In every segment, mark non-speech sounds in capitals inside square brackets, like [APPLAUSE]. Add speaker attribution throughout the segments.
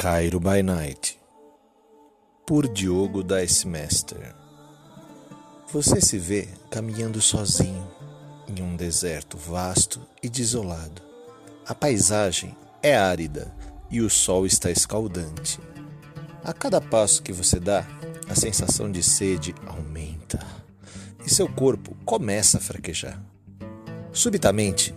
Speaker 1: Cairo by Night, por Diogo Dicemester. Você se vê caminhando sozinho em um deserto vasto e desolado. A paisagem é árida e o sol está escaldante. A cada passo que você dá, a sensação de sede aumenta e seu corpo começa a fraquejar. Subitamente,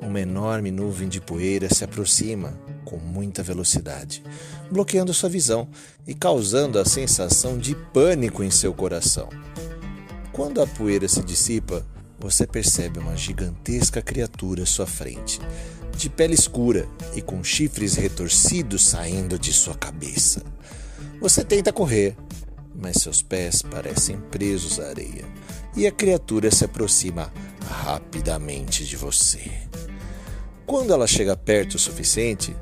Speaker 1: uma enorme nuvem de poeira se aproxima com muita velocidade, bloqueando sua visão e causando a sensação de pânico em seu coração. Quando a poeira se dissipa, você percebe uma gigantesca criatura à sua frente, de pele escura e com chifres retorcidos saindo de sua cabeça. Você tenta correr, mas seus pés parecem presos à areia e a criatura se aproxima rapidamente de você. Quando ela chega perto o suficiente,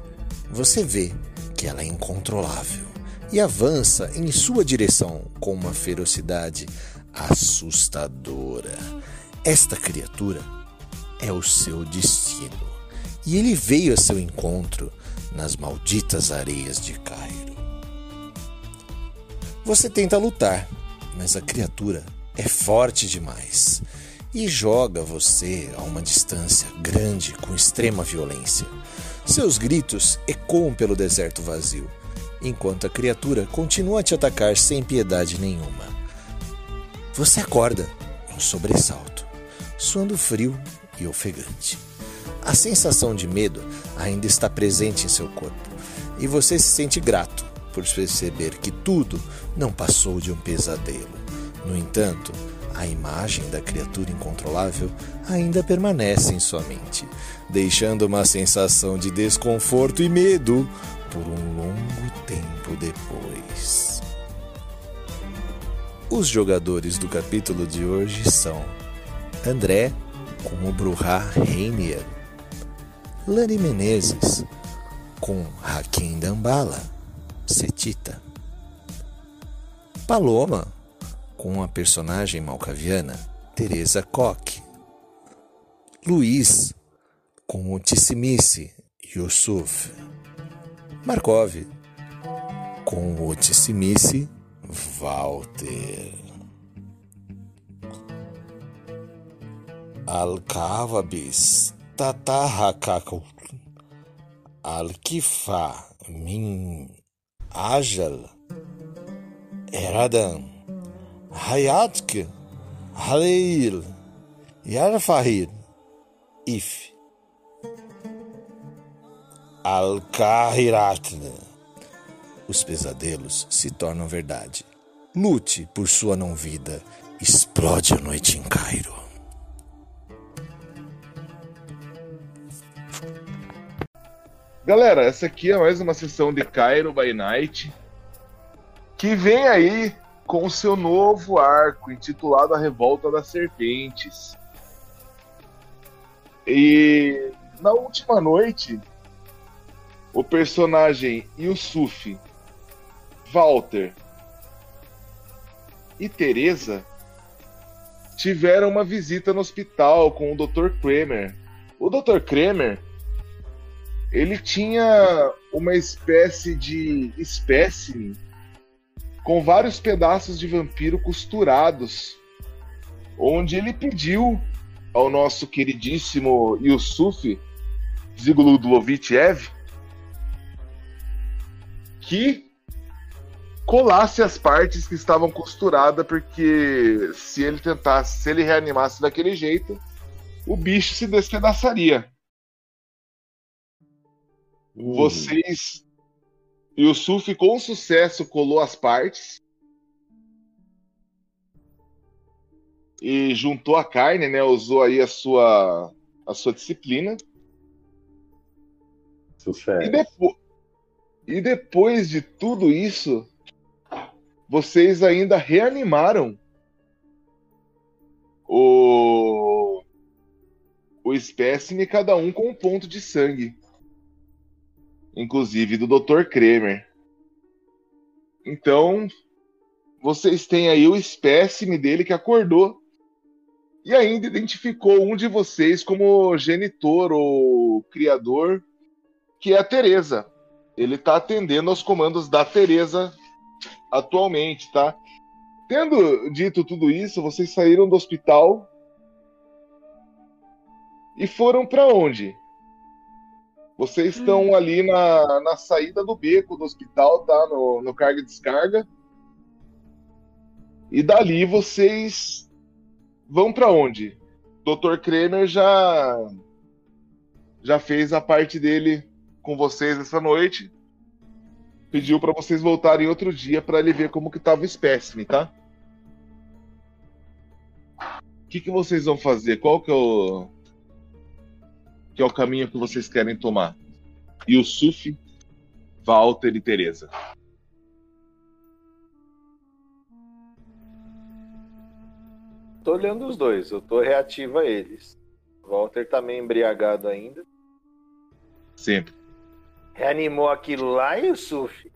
Speaker 1: você vê que ela é incontrolável e avança em sua direção com uma ferocidade assustadora. Esta criatura é o seu destino e ele veio a seu encontro nas malditas areias de Cairo. Você tenta lutar, mas a criatura é forte demais e joga você a uma distância grande com extrema violência. Seus gritos ecoam pelo deserto vazio, enquanto a criatura continua a te atacar sem piedade nenhuma. Você acorda, um sobressalto, suando frio e ofegante. A sensação de medo ainda está presente em seu corpo e você se sente grato por perceber que tudo não passou de um pesadelo. No entanto, a imagem da criatura incontrolável ainda permanece em sua mente, deixando uma sensação de desconforto e medo por um longo tempo depois. Os jogadores do capítulo de hoje são André com o Bruhá Reinier, Lani Menezes com Hakim Dambala, Setita, Paloma com a personagem malcaviana Teresa Koch. Luiz com o Tissimice Yusuf. Markov com o Tissimice Walter. Alcavabis Tatahakakul Alkifa Min Ajal Eradan Hayatk, Haleil, Yarfahir, If. Al-Kahirat. Os pesadelos se tornam verdade. Lute por sua não-vida. Explode a noite em Cairo.
Speaker 2: Galera, essa aqui é mais uma sessão de Cairo by Night. Que vem aí com seu novo arco intitulado A Revolta das Serpentes. E na última noite, o personagem Yusuf, Walter e Teresa tiveram uma visita no hospital com o Dr. Kramer. O Dr. Kramer ele tinha uma espécie de espécime com vários pedaços de vampiro costurados, onde ele pediu ao nosso queridíssimo Yusuf Ziguludlovitchev que colasse as partes que estavam costuradas, porque se ele tentasse, se ele reanimasse daquele jeito, o bicho se despedaçaria. Uhum. Vocês Yusuf com sucesso colou as partes e juntou a carne, né? Usou aí a sua a sua disciplina.
Speaker 3: Sucesso.
Speaker 2: E, depo e depois de tudo isso, vocês ainda reanimaram o o espécime cada um com um ponto de sangue inclusive do Dr. Kremer. Então, vocês têm aí o espécime dele que acordou e ainda identificou um de vocês como genitor ou criador, que é a Teresa. ele tá atendendo aos comandos da Teresa atualmente, tá? Tendo dito tudo isso, vocês saíram do hospital e foram para onde? Vocês estão hum. ali na, na saída do beco do hospital, tá? No, no carga e descarga. E dali vocês vão para onde? Dr. Kremer já já fez a parte dele com vocês essa noite. Pediu para vocês voltarem outro dia para ele ver como que tava o espécime, tá? O que, que vocês vão fazer? Qual que é o que é o caminho que vocês querem tomar? E o Suf, Walter e Teresa.
Speaker 3: Tô olhando os dois, eu tô reativo a eles. Walter tá meio embriagado ainda.
Speaker 2: Sempre.
Speaker 3: Reanimou aquilo lá e o Suf.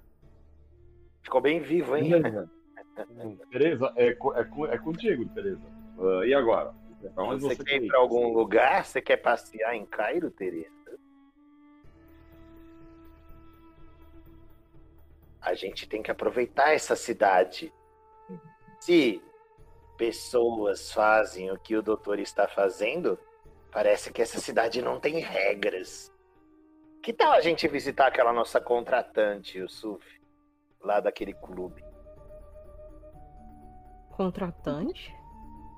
Speaker 3: Ficou bem vivo, hein?
Speaker 4: Tereza, é, é, é contigo, Tereza. Uh, e agora?
Speaker 3: Onde você, você quer ir para algum lugar? Você quer passear em Cairo, Tereza? A gente tem que aproveitar essa cidade. Se pessoas fazem o que o doutor está fazendo, parece que essa cidade não tem regras. Que tal a gente visitar aquela nossa contratante, o Suf, lá daquele clube?
Speaker 5: Contratante?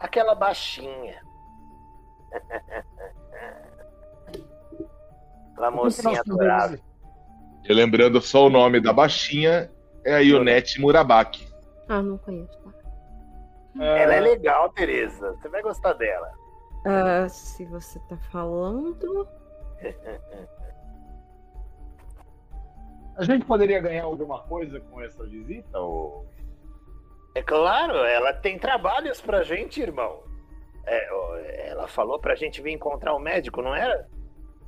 Speaker 3: Aquela baixinha. [LAUGHS] Aquela mocinha adorável.
Speaker 2: E lembrando só o nome da baixinha, é a Ionete Murabaki.
Speaker 5: Ah, não conheço.
Speaker 3: Ela é legal, Tereza. Você vai gostar dela.
Speaker 5: Uh, se você tá falando. [LAUGHS]
Speaker 4: A gente poderia ganhar alguma coisa com essa visita? Ou...
Speaker 3: É claro, ela tem trabalhos pra gente, irmão. É, ela falou pra gente vir encontrar o um médico, não era?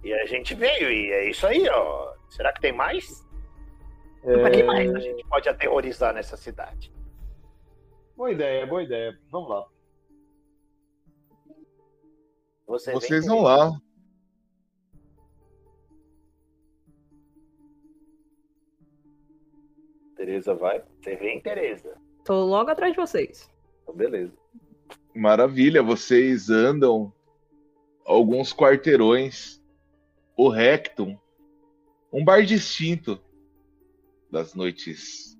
Speaker 3: E a gente veio, e é isso aí, ó. Será que tem mais? É... Pra que mais a gente pode aterrorizar nessa cidade?
Speaker 4: Boa ideia, boa ideia. Vamos lá.
Speaker 2: Você Vocês vão lá.
Speaker 3: Tereza vai. Você vem, Tereza.
Speaker 5: Tô logo atrás de vocês.
Speaker 3: Então, beleza.
Speaker 2: Maravilha, vocês andam alguns quarteirões. O Rectum, um bar distinto das noites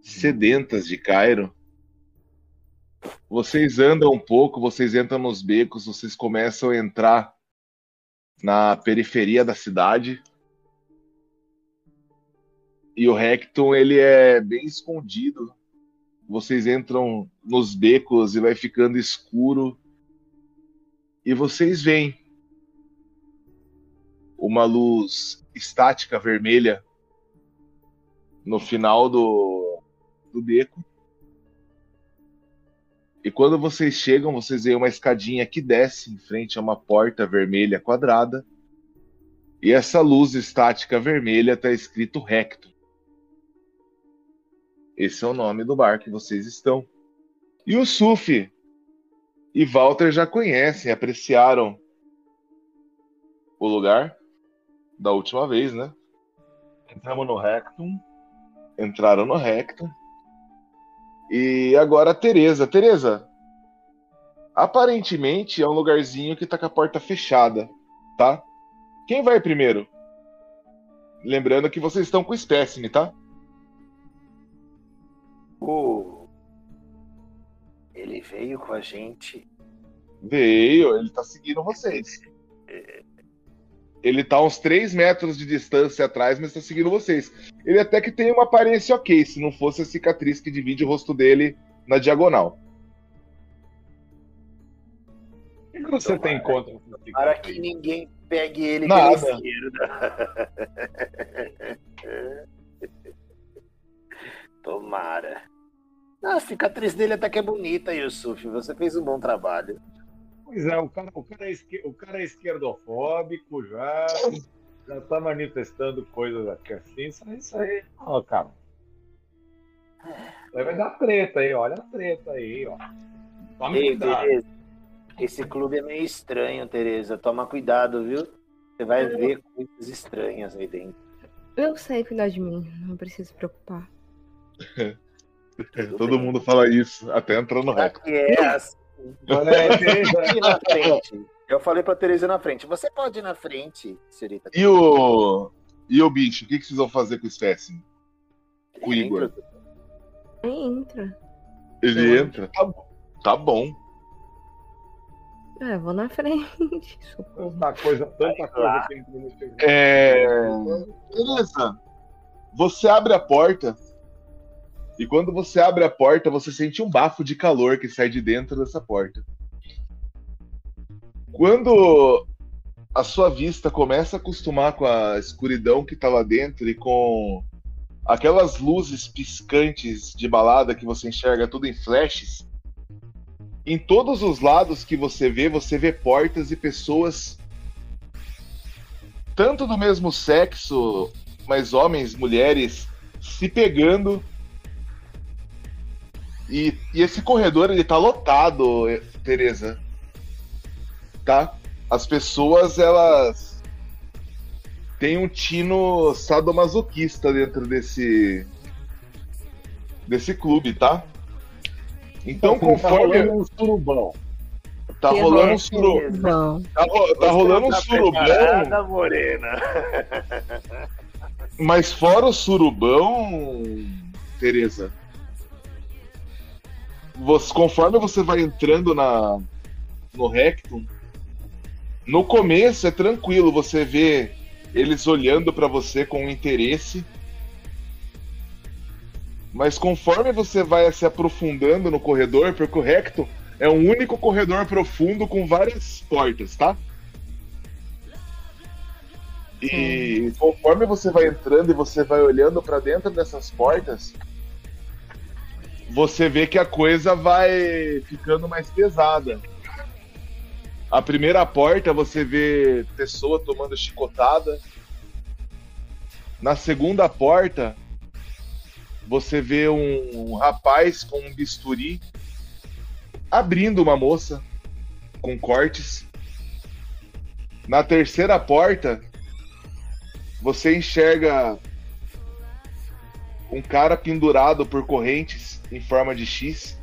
Speaker 2: sedentas de Cairo. Vocês andam um pouco, vocês entram nos becos, vocês começam a entrar na periferia da cidade. E o Recton, ele é bem escondido. Vocês entram nos becos e vai ficando escuro. E vocês veem uma luz estática vermelha no final do, do beco. E quando vocês chegam, vocês veem uma escadinha que desce em frente a uma porta vermelha quadrada. E essa luz estática vermelha está escrito recto. Esse é o nome do bar que vocês estão. E o Sufi e Walter já conhecem, apreciaram o lugar da última vez, né?
Speaker 4: Entramos no Rectum.
Speaker 2: Entraram no Rectum. E agora a Tereza. Tereza, aparentemente é um lugarzinho que tá com a porta fechada, tá? Quem vai primeiro? Lembrando que vocês estão com o espécime, tá?
Speaker 3: Oh, ele veio com a gente.
Speaker 2: Veio, ele tá seguindo vocês. Ele tá a uns 3 metros de distância atrás, mas tá seguindo vocês. Ele até que tem uma aparência ok, se não fosse a cicatriz que divide o rosto dele na diagonal.
Speaker 4: O que você Tomara. tem contra
Speaker 3: Para que ninguém pegue ele
Speaker 2: Nada.
Speaker 3: pela esquerda. [LAUGHS] Tomara. Ah, a cicatriz dele até que é bonita, Yusuf. Você fez um bom trabalho.
Speaker 4: Pois é, o cara, o cara, é, esquer, o cara é esquerdofóbico já, já tá manifestando coisas aqui assim, isso, isso aí, ó, cara. Vai dar treta aí, olha a treta aí, ó.
Speaker 3: Toma Ei, cuidado. Tereza, esse clube é meio estranho, Tereza. Toma cuidado, viu? Você vai ver coisas estranhas aí dentro.
Speaker 5: Eu sei cuidar de mim, não preciso se preocupar. [LAUGHS]
Speaker 2: Todo mundo fala isso, até entrar no.
Speaker 3: Aqui é assim. [LAUGHS] Ir na frente. Eu falei pra Tereza ir na frente. Você pode ir na frente, senhorita.
Speaker 2: E o. E o bicho, o que, que vocês vão fazer com o espécime? o Igor.
Speaker 5: Aí entra.
Speaker 2: Ele entra? Tá, bom. tá bom.
Speaker 5: É, vou na frente. [LAUGHS]
Speaker 4: Tanta coisa, tanta coisa
Speaker 2: É. Beleza. Você abre a porta. E quando você abre a porta, você sente um bafo de calor que sai de dentro dessa porta. Quando a sua vista começa a acostumar com a escuridão que tá lá dentro e com aquelas luzes piscantes de balada que você enxerga tudo em flashes, em todos os lados que você vê, você vê portas e pessoas tanto do mesmo sexo, mas homens, mulheres, se pegando. E, e esse corredor ele tá lotado, eh, Teresa. Tá? As pessoas elas têm um tino sadomasoquista dentro desse desse clube, tá? Então
Speaker 4: Tá
Speaker 2: conforme
Speaker 4: rolando um surubão.
Speaker 2: tá
Speaker 5: Que
Speaker 2: rolando um suru...
Speaker 5: Bom,
Speaker 2: tá, ro- tá rolando um surubão,
Speaker 3: morena.
Speaker 2: mas fora o surubão, Teresa, você, conforme você vai entrando na no Rectum, no começo é tranquilo, você vê eles olhando pra você com interesse. Mas conforme você vai se aprofundando no corredor, porque o Rectum é um único corredor profundo com várias portas, tá? E conforme você vai entrando e você vai olhando pra dentro dessas portas, você vê que a coisa vai ficando mais pesada. A primeira porta você vê pessoa tomando chicotada. Na segunda porta você vê um, um rapaz com um bisturi abrindo uma moça com cortes. Na terceira porta você enxerga um cara pendurado por correntes em forma de X.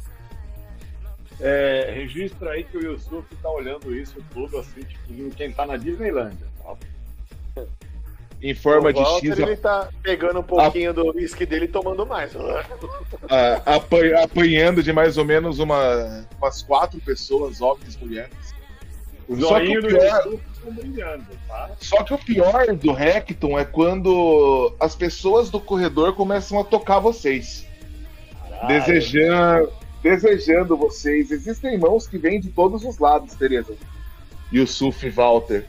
Speaker 4: É, registra aí que o Yusuf tá olhando isso tudo assim, tipo, quem tá na Disneylândia. tá?
Speaker 2: Em forma
Speaker 3: o
Speaker 2: de X,
Speaker 3: ele tá pegando um pouquinho do uísque dele e tomando mais. [LAUGHS]
Speaker 2: a- apa- apanhando de mais ou menos uma, umas quatro pessoas, homens e mulheres. Só que o pior-
Speaker 4: Yusuf estão brilhando, tá?
Speaker 2: Só que o pior do Recton é quando as pessoas do corredor começam a tocar vocês. Desejando, desejando vocês. Existem mãos que vêm de todos os lados, Tereza. Yusuf e Walter.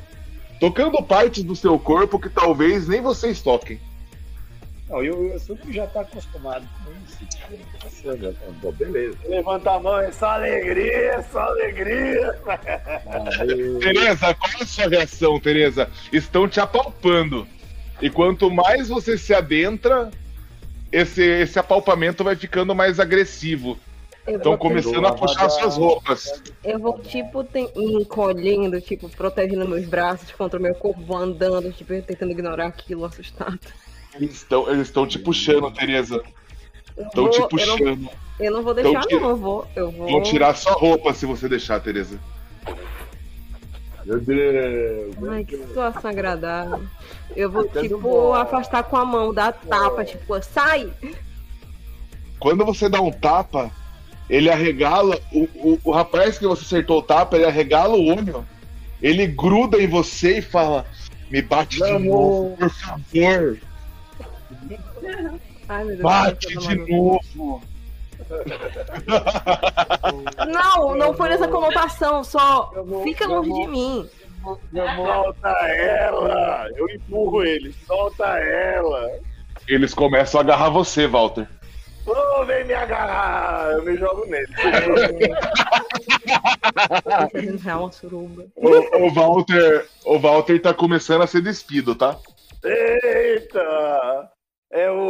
Speaker 2: Tocando partes do seu corpo que talvez nem vocês toquem.
Speaker 4: Não, e o Yusuf já tá acostumado com isso. já tá- beleza.
Speaker 3: Levanta a mão, é só alegria, é só alegria.
Speaker 2: Tereza, qual é a sua reação, Tereza? Estão te apalpando. E quanto mais você se adentra, esse, esse apalpamento vai ficando mais agressivo. Estão começando a puxar suas roupas.
Speaker 5: eu vou, tipo, tem- me encolhendo, tipo, protegendo meus braços contra o meu corpo, vou andando, tipo, tentando ignorar aquilo, assustado.
Speaker 2: Eles estão eles estão te puxando, Tereza. Estão te
Speaker 5: eu, não,
Speaker 2: puxando.
Speaker 5: eu não vou deixar,
Speaker 2: tira-
Speaker 5: não, eu vou. Eu vou.
Speaker 2: Vão tirar sua roupa se você deixar, Tereza.
Speaker 4: Meu Deus. meu
Speaker 5: Ai, que
Speaker 4: Deus.
Speaker 5: situação agradável. Eu vou,
Speaker 4: Ficando
Speaker 5: tipo, afastar com a mão, dar tapa, tipo, sai!
Speaker 2: Quando você dá um tapa, ele arregala. O, o, o rapaz que você acertou o tapa, ele arregala o olho. Ele gruda em você e fala: Me bate de novo, por favor.
Speaker 5: Ai, meu Deus.
Speaker 2: Bate de novo.
Speaker 5: Não, não foi nessa conotação, só
Speaker 4: vou-
Speaker 5: fica
Speaker 4: eu
Speaker 5: longe
Speaker 4: vou-
Speaker 5: de mim.
Speaker 3: Solta ela! Eu empurro ele, solta ela!
Speaker 2: Eles começam a agarrar você, Walter.
Speaker 3: Ô, vem me agarrar! Eu me jogo nele. [LAUGHS]
Speaker 5: Suruba.
Speaker 2: O, o Walter. O Walter tá começando a ser despido, tá?
Speaker 3: Eita! É o.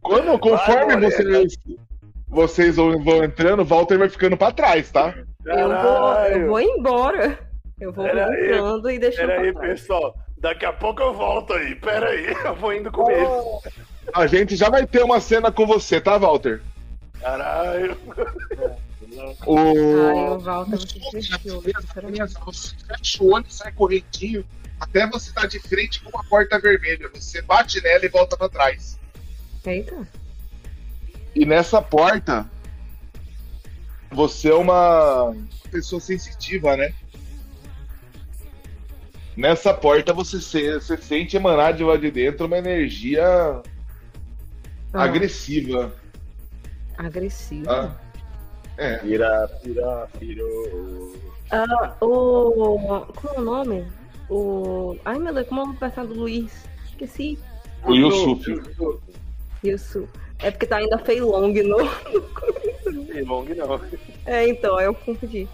Speaker 2: Quando, conforme
Speaker 3: Vai,
Speaker 2: vocês, vocês vão, entrando, o Walter vai ficando pra trás, tá?
Speaker 5: Eu vou, eu vou embora. Eu vou
Speaker 3: Pera aí,
Speaker 5: entrando e deixando
Speaker 3: Pera aí,
Speaker 5: pra trás.
Speaker 3: pessoal. Daqui a pouco eu volto aí. Pera aí, [LAUGHS] eu vou indo com ele.
Speaker 2: A gente já vai ter uma cena com você, tá, Walter?
Speaker 3: Caralho.
Speaker 5: Ai,
Speaker 2: O...
Speaker 5: Você
Speaker 2: fecha o olho e sai correntinho até você estar de frente com uma porta vermelha. Você bate nela e volta pra trás.
Speaker 5: Eita.
Speaker 2: E nessa porta, você é uma pessoa sensitiva, né? Nessa porta você, se- você sente emanar de lá de dentro uma energia
Speaker 5: Ah,
Speaker 2: agressiva.
Speaker 5: agressivo.
Speaker 2: Ah. É.
Speaker 3: Pira, pira, pirou.
Speaker 5: Ah, o. Como é o nome? O. Ai meu Deus, como é o personagem do Luiz? Esqueci.
Speaker 2: O Yusuf.
Speaker 5: Isso. É porque tá ainda Fei Long no. [LAUGHS]
Speaker 3: E long não.
Speaker 5: É, então, aí eu confundi.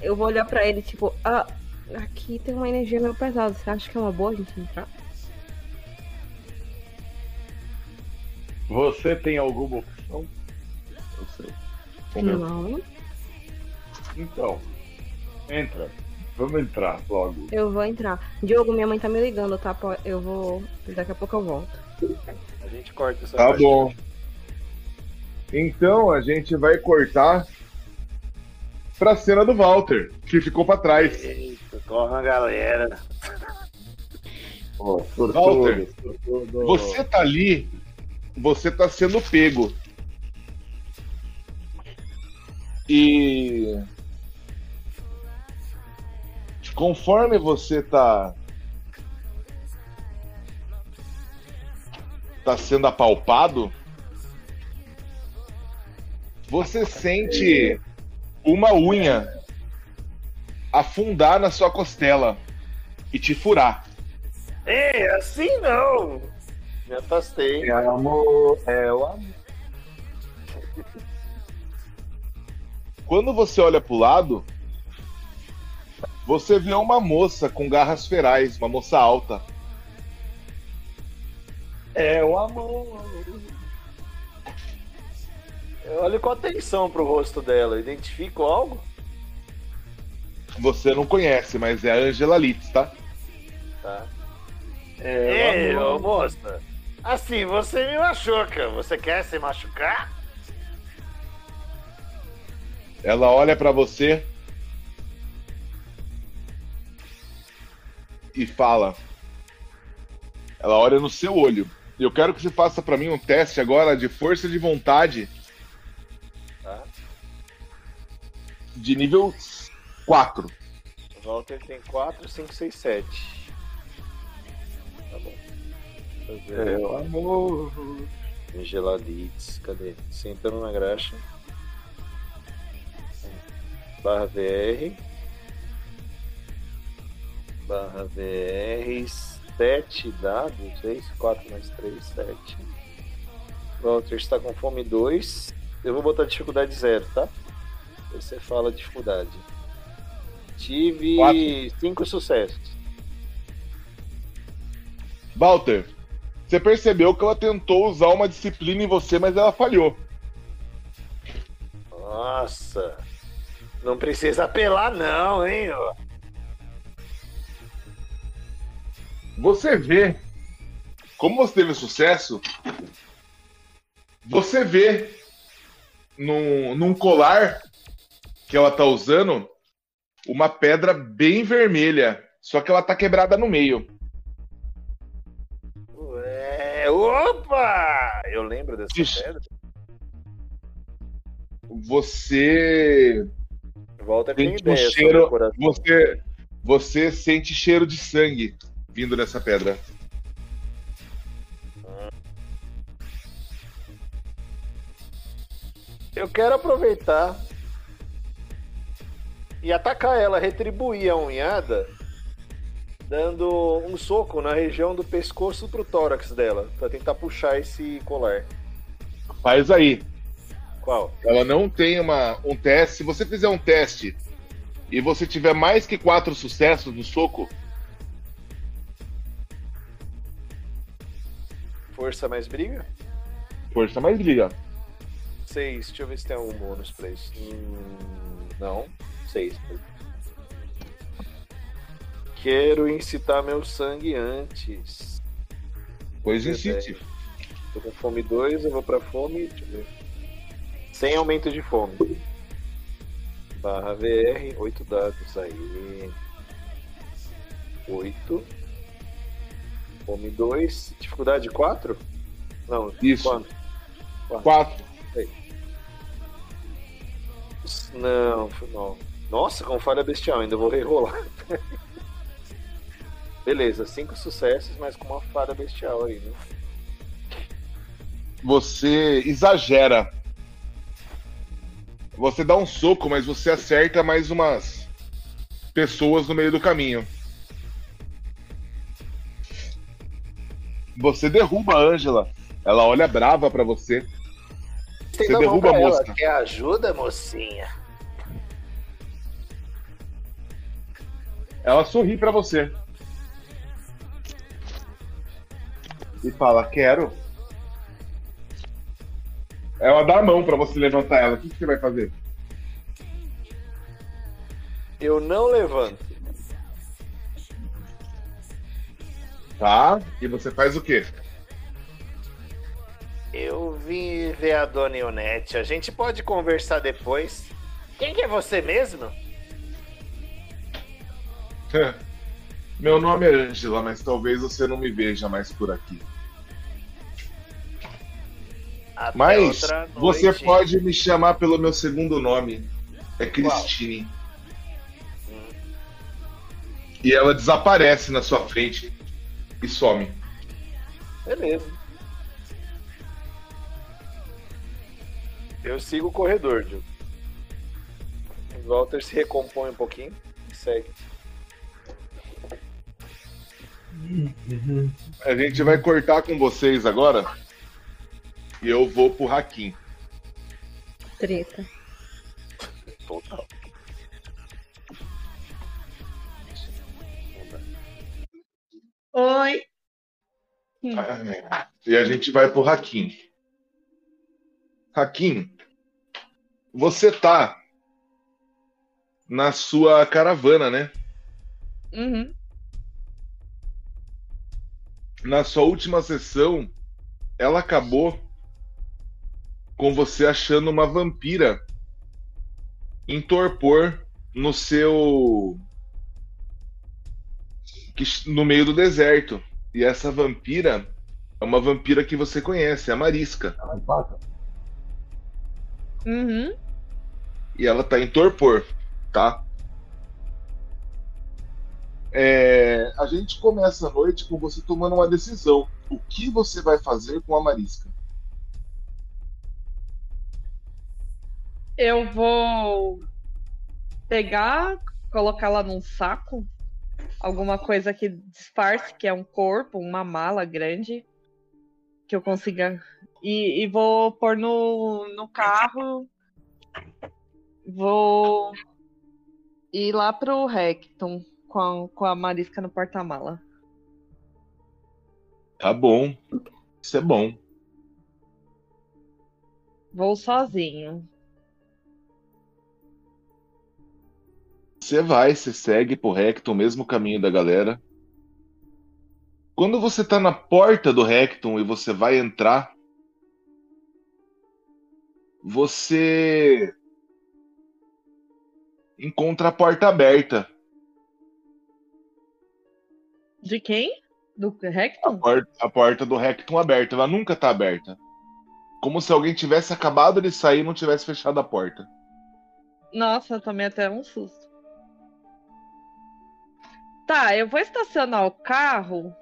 Speaker 5: Eu vou olhar pra ele, tipo, ah, aqui tem uma energia meio pesada. Você acha que é uma boa a gente entrar?
Speaker 4: Você tem alguma opção?
Speaker 5: Não.
Speaker 4: Então, entra. Vamos entrar logo.
Speaker 5: Eu vou entrar. Diogo, minha mãe tá me ligando, tá? Eu vou. Daqui a pouco eu volto.
Speaker 3: A gente corta essa
Speaker 2: Tá
Speaker 3: parte.
Speaker 2: bom. Então a gente vai cortar pra cena do Walter, que ficou pra trás.
Speaker 3: Eita, corre a galera.
Speaker 4: Sortudo,
Speaker 2: Walter,
Speaker 4: sortudo.
Speaker 2: Você tá ali, você tá sendo pego. E conforme você tá tá sendo apalpado, você sente uma unha afundar na sua costela e te furar.
Speaker 3: Ei, assim não! Me afastei.
Speaker 4: É amor, é o amor.
Speaker 2: Quando você olha pro lado, você vê uma moça com garras ferais, uma moça alta.
Speaker 4: É o amor.
Speaker 3: Eu olho com atenção pro rosto dela. Identifico algo?
Speaker 2: Você não conhece, mas é a Angela Litz, tá?
Speaker 3: Tá.
Speaker 4: É
Speaker 3: Ei,
Speaker 4: o
Speaker 3: ô
Speaker 4: amor.
Speaker 3: moça. Assim, você me machuca. Você quer se machucar?
Speaker 2: Ela olha pra você e fala. Ela olha no seu olho. Eu quero que você faça pra mim um teste agora de força de vontade
Speaker 3: Tá.
Speaker 2: de nível 4.
Speaker 3: O Walter tem 4, 5, 6, 7. Tá bom. Eu
Speaker 4: É amor.
Speaker 3: Geladites, cadê? Sentando na graxa. Barra VR. Barra VR. 7 dados. 6, 4 mais 3, 7. Walter está com fome 2. Eu vou botar dificuldade 0, tá? Você fala dificuldade. Tive
Speaker 2: Quatro.
Speaker 3: 5 sucessos.
Speaker 2: Walter, você percebeu que ela tentou usar uma disciplina em você, mas ela falhou.
Speaker 3: Nossa. Não precisa apelar, não, hein?
Speaker 2: Você vê, como você teve sucesso, você vê num, num colar que ela tá usando uma pedra bem vermelha, só que ela tá quebrada no meio.
Speaker 3: Ué, opa! Eu lembro dessa
Speaker 2: Ixi.
Speaker 3: pedra.
Speaker 2: Você
Speaker 3: Volta tem ideia
Speaker 2: cheiro, você, você sente cheiro de sangue vindo dessa pedra.
Speaker 3: Eu quero aproveitar e atacar ela, retribuir a unhada, dando um soco na região do pescoço pro tórax dela, pra tentar puxar esse colar.
Speaker 2: Faz aí.
Speaker 3: Qual?
Speaker 2: Ela não tem uma, um teste. Se você fizer um teste e você tiver mais que quatro sucessos no soco,
Speaker 3: Força mais briga?
Speaker 2: força mais briga.
Speaker 3: Seis. Deixa eu ver se tem algum bônus pra isso. Hum, não. Seis.
Speaker 6: quero incitar meu sangue antes.
Speaker 2: Pois incite.
Speaker 6: Tô com fome 2, eu vou pra fome. Deixa eu ver. Sem aumento de fome. Barra VR, 8 dados aí. 8. Fome 2. Dificuldade 4? Não,
Speaker 2: Isso.
Speaker 6: quanto?
Speaker 2: Quatro.
Speaker 6: Não, não. Nossa, com falha bestial, ainda vou rerolar. [LAUGHS] Beleza, cinco sucessos, mas com uma falha bestial aí, né?
Speaker 2: Você exagera. Você dá um soco, mas você acerta mais umas pessoas no meio do caminho. Você derruba a Ângela. Ela olha brava pra você. Você derruba a
Speaker 3: pra ela. Quer ajuda, mocinha?
Speaker 2: Ela sorri pra você. E fala: Quero. Ela dá a mão pra você levantar ela. O que que você vai fazer?
Speaker 6: Eu não levanto.
Speaker 2: Tá? E você faz o quê?
Speaker 3: Eu vim ver a dona Ionete. A gente pode conversar depois. Quem que é você mesmo? [LAUGHS]
Speaker 2: Meu nome é Angela, mas talvez você não me veja mais por aqui.
Speaker 3: Até
Speaker 2: Mas você pode me chamar pelo meu segundo nome. É Christine. E ela desaparece na sua frente e some.
Speaker 6: Beleza. Eu sigo o corredor. O Walter se recompõe um pouquinho e segue.
Speaker 2: A gente vai cortar com vocês agora. E eu vou pro Hakim.
Speaker 5: Treta.
Speaker 6: Total.
Speaker 7: Oi.
Speaker 2: E a gente vai pro Hakim. Hakim, você tá na sua caravana, né?
Speaker 7: Uhum.
Speaker 2: Na sua última sessão, ela acabou com você achando uma vampira em torpor no seu no meio do deserto. E essa vampira é uma vampira que você conhece, a Marisca.
Speaker 7: Uhum.
Speaker 2: E ela tá em torpor, tá? É, a gente começa a noite com você tomando uma decisão. O que você vai fazer com a Marisca?
Speaker 7: Eu vou pegar, colocar lá num saco, alguma coisa que disfarce, que é um corpo, uma mala grande, que eu consiga. E, e vou pôr no, no carro. Vou ir lá pro Recton com a, com a Marisca no porta-mala.
Speaker 2: Tá bom. Isso é bom.
Speaker 7: Vou sozinho.
Speaker 2: Você vai, você segue pro Recton, o mesmo caminho da galera. Quando você tá na porta do Recton e você vai entrar, você encontra a porta aberta.
Speaker 7: De quem? Do
Speaker 2: A
Speaker 7: Recton?
Speaker 2: porta, a porta do Recton aberta, ela nunca tá aberta. Como se alguém tivesse acabado de sair e não tivesse fechado a porta.
Speaker 7: Nossa, eu tomei até um susto. Tá, eu vou estacionar o carro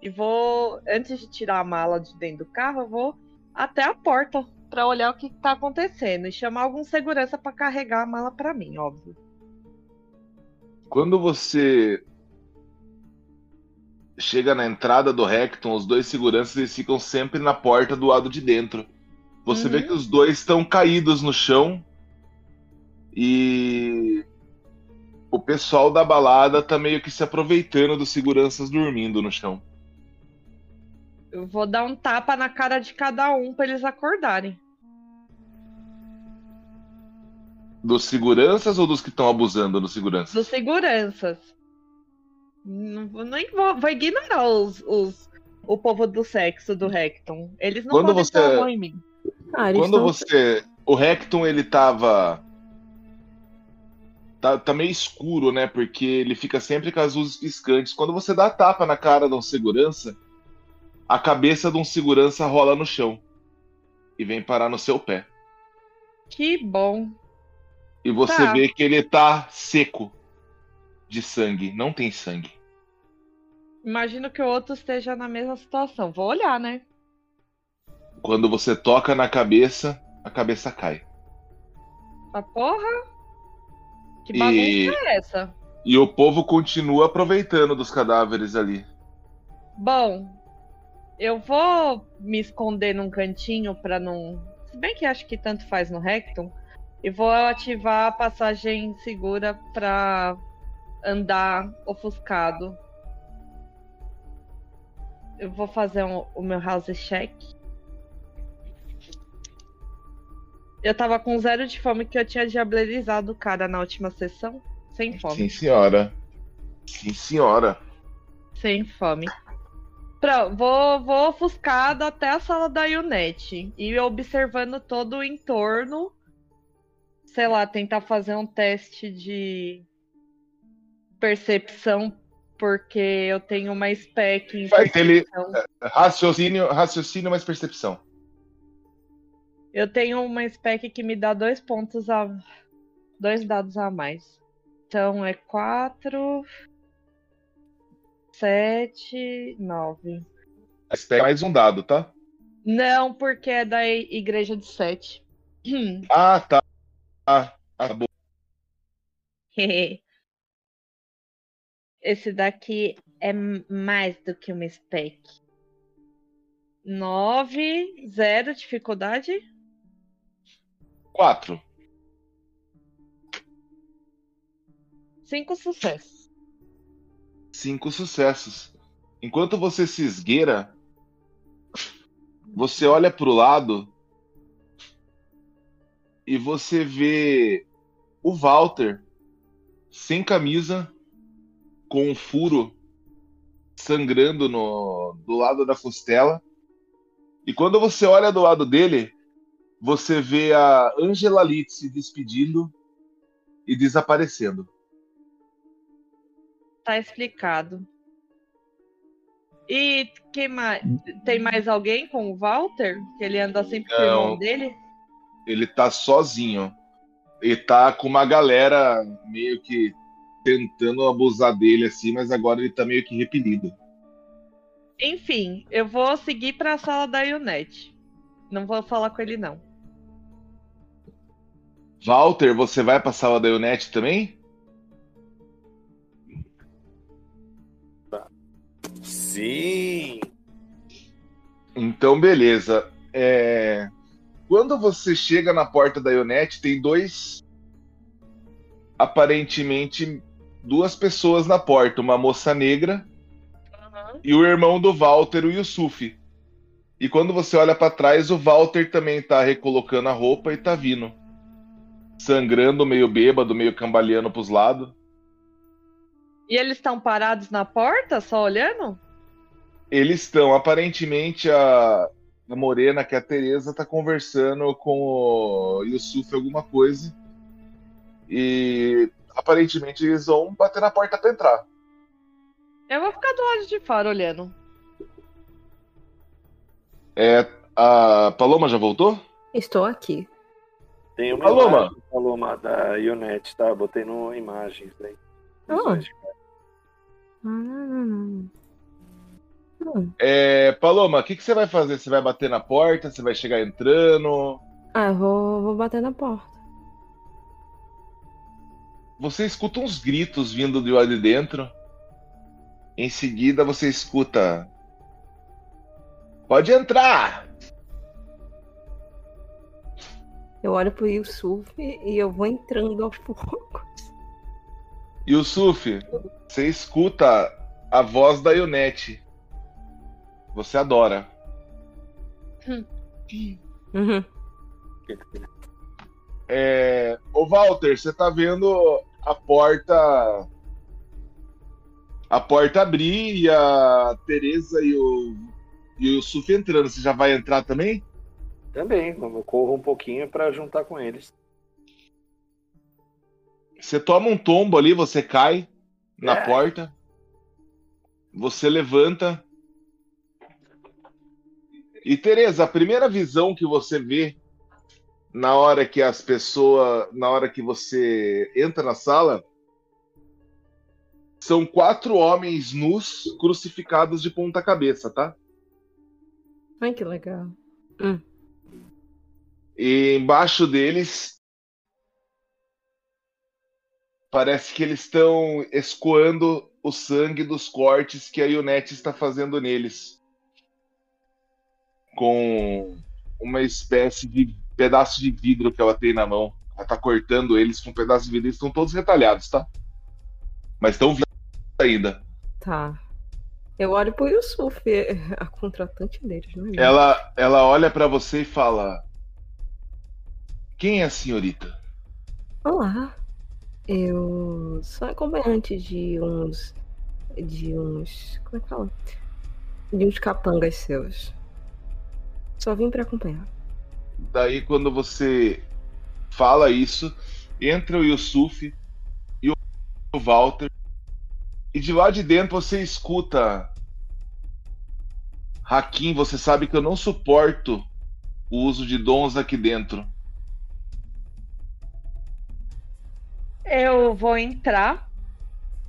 Speaker 7: e vou, antes de tirar a mala de dentro do carro, eu vou até a porta pra olhar o que tá acontecendo e chamar algum segurança pra carregar a mala pra mim, óbvio.
Speaker 2: Quando você chega na entrada do Recton, os dois seguranças eles ficam sempre na porta do lado de dentro. Você vê
Speaker 7: Uhum.
Speaker 2: que os dois estão caídos no chão e o pessoal da balada tá meio que se aproveitando dos seguranças dormindo no chão.
Speaker 7: Eu vou dar um tapa na cara de cada um pra eles acordarem.
Speaker 2: Dos seguranças ou dos que estão abusando dos seguranças?
Speaker 7: Dos seguranças. Não, vou- nem vou, vou ignorar os, os, o povo do sexo do Recton. Eles não
Speaker 2: Quando
Speaker 7: podem
Speaker 2: você-
Speaker 7: em mim.
Speaker 5: Ah,
Speaker 2: Quando
Speaker 5: tão-
Speaker 2: você. O Recton, ele tava. Tá, tá meio escuro, né? Porque ele fica sempre com as luzes piscantes. Quando você dá a tapa na cara de um segurança, a cabeça de um segurança rola no chão. E vem parar no seu pé.
Speaker 7: Que bom.
Speaker 2: E você
Speaker 7: Tá.
Speaker 2: vê que ele tá seco de sangue. Não tem sangue.
Speaker 7: Imagino que o outro esteja na mesma situação. Vou olhar, né?
Speaker 2: Quando você toca na cabeça, a cabeça cai.
Speaker 7: A porra? Que
Speaker 2: E-
Speaker 7: bagunça é essa?
Speaker 2: E o povo continua aproveitando dos cadáveres ali.
Speaker 7: Bom, eu vou me esconder num cantinho pra não. Se bem que acho que tanto faz no Recton. E vou ativar a passagem segura pra andar ofuscado. Eu vou fazer um- o meu house check. Eu tava com zero de fome que eu tinha diablerizado o cara na última sessão. Sem fome.
Speaker 2: Sim, senhora. Sim, senhora.
Speaker 7: Sem fome. Pronto, vou, vou ofuscado até a sala da Unet e observando todo o entorno. Sei lá, tentar fazer um teste de percepção, porque eu tenho uma spec em
Speaker 2: Vai ter
Speaker 7: percepção.
Speaker 2: Raciocínio, raciocínio mais percepção.
Speaker 7: Eu tenho uma spec que me dá dois pontos a. dois dados a mais. Então é quatro. Sete. Nove.
Speaker 2: Mas pega mais um dado, tá?
Speaker 7: Não, porque é da igreja de Sete. [CLEARS THROAT]
Speaker 2: Ah, tá. Ah, ah, bom. [LAUGHS]
Speaker 7: Esse daqui é mais do que uma spec. Nove, zero dificuldade.
Speaker 2: Quatro.
Speaker 7: Cinco sucessos.
Speaker 2: Cinco sucessos. Enquanto você se esgueira, você olha pro lado e você vê o Walter sem camisa, com um furo sangrando no, do lado da costela. E quando você olha do lado dele, você vê a Angela Litt se despedindo e desaparecendo.
Speaker 7: Tá explicado. E quem mais? Tem mais alguém com o Walter? Que ele anda sempre com o irmão dele?
Speaker 2: ele tá sozinho. Ele tá com uma galera meio que tentando abusar dele assim, mas agora ele tá meio que repelido.
Speaker 7: Enfim, eu vou seguir pra sala da Unet. Não vou falar com ele, não.
Speaker 2: Walter, você vai pra sala da Ionet também?
Speaker 3: Sim.
Speaker 2: Então, beleza. É, Quando você chega na porta da Ionet, tem dois. Aparentemente, duas pessoas na porta: uma moça negra e o irmão do Walter, o Yusuf. E quando você olha pra trás, o Walter também tá recolocando a roupa e tá vindo. Sangrando, meio bêbado, meio cambaleando pros lados.
Speaker 7: E eles estão parados na porta, só olhando?
Speaker 2: Eles estão, aparentemente, a, a Morena, que é a Tereza, tá conversando com o Yusuf alguma coisa. E aparentemente eles vão bater na porta pra entrar.
Speaker 7: Eu vou ficar do lado de fora olhando.
Speaker 2: É, a Paloma já voltou?
Speaker 5: Estou aqui.
Speaker 6: Tem uma
Speaker 2: Paloma.
Speaker 6: imagem, Paloma da Ionet, tá? Botei no imagens aí.
Speaker 5: Ah.
Speaker 6: Visuais.
Speaker 5: Hum. Hum.
Speaker 2: É, Paloma, o que, que você vai fazer? Você vai bater na porta? Você vai chegar entrando?
Speaker 5: Ah, eu vou, vou bater na porta.
Speaker 2: Você escuta uns gritos vindo de lá de dentro. Em seguida você escuta. Pode entrar!
Speaker 5: Eu olho pro Yusuf e eu vou entrando aos poucos.
Speaker 2: Yusuf, você escuta a voz da Ionete. Você adora.
Speaker 5: Uhum.
Speaker 2: É... Ô Walter, você tá vendo a porta. a porta abrir e a Tereza e o, e o Suf entrando. Você já vai entrar também?
Speaker 6: Também, eu corro um pouquinho pra juntar com eles.
Speaker 2: Você toma um tombo ali, você cai na
Speaker 6: É.
Speaker 2: porta. Você levanta. E Tereza, a primeira visão que você vê na hora que as pessoas, na hora que você entra na sala, são quatro homens nus crucificados de ponta cabeça, tá?
Speaker 5: Ai, que legal.
Speaker 2: E embaixo deles parece que eles estão escoando o sangue dos cortes que a Ionete está fazendo neles. Com uma espécie de pedaço de vidro que ela tem na mão. Ela tá cortando eles com um pedaço de vidro. Eles estão todos retalhados, tá? Mas estão vivos ainda.
Speaker 5: Tá. Eu olho pro Yusuf, [LAUGHS] a contratante deles, não é?
Speaker 2: Ela, ela olha pra você e fala: Quem é a senhorita?
Speaker 5: Olá. Eu sou acompanhante de uns. De uns. Como é que fala? De uns capangas seus. Só vim pra acompanhar.
Speaker 2: Daí, quando você fala isso, entra o Yusuf e o Walter. E de lá de dentro você escuta. Hakim, você sabe que eu não suporto o uso de dons aqui dentro.
Speaker 7: Eu vou entrar,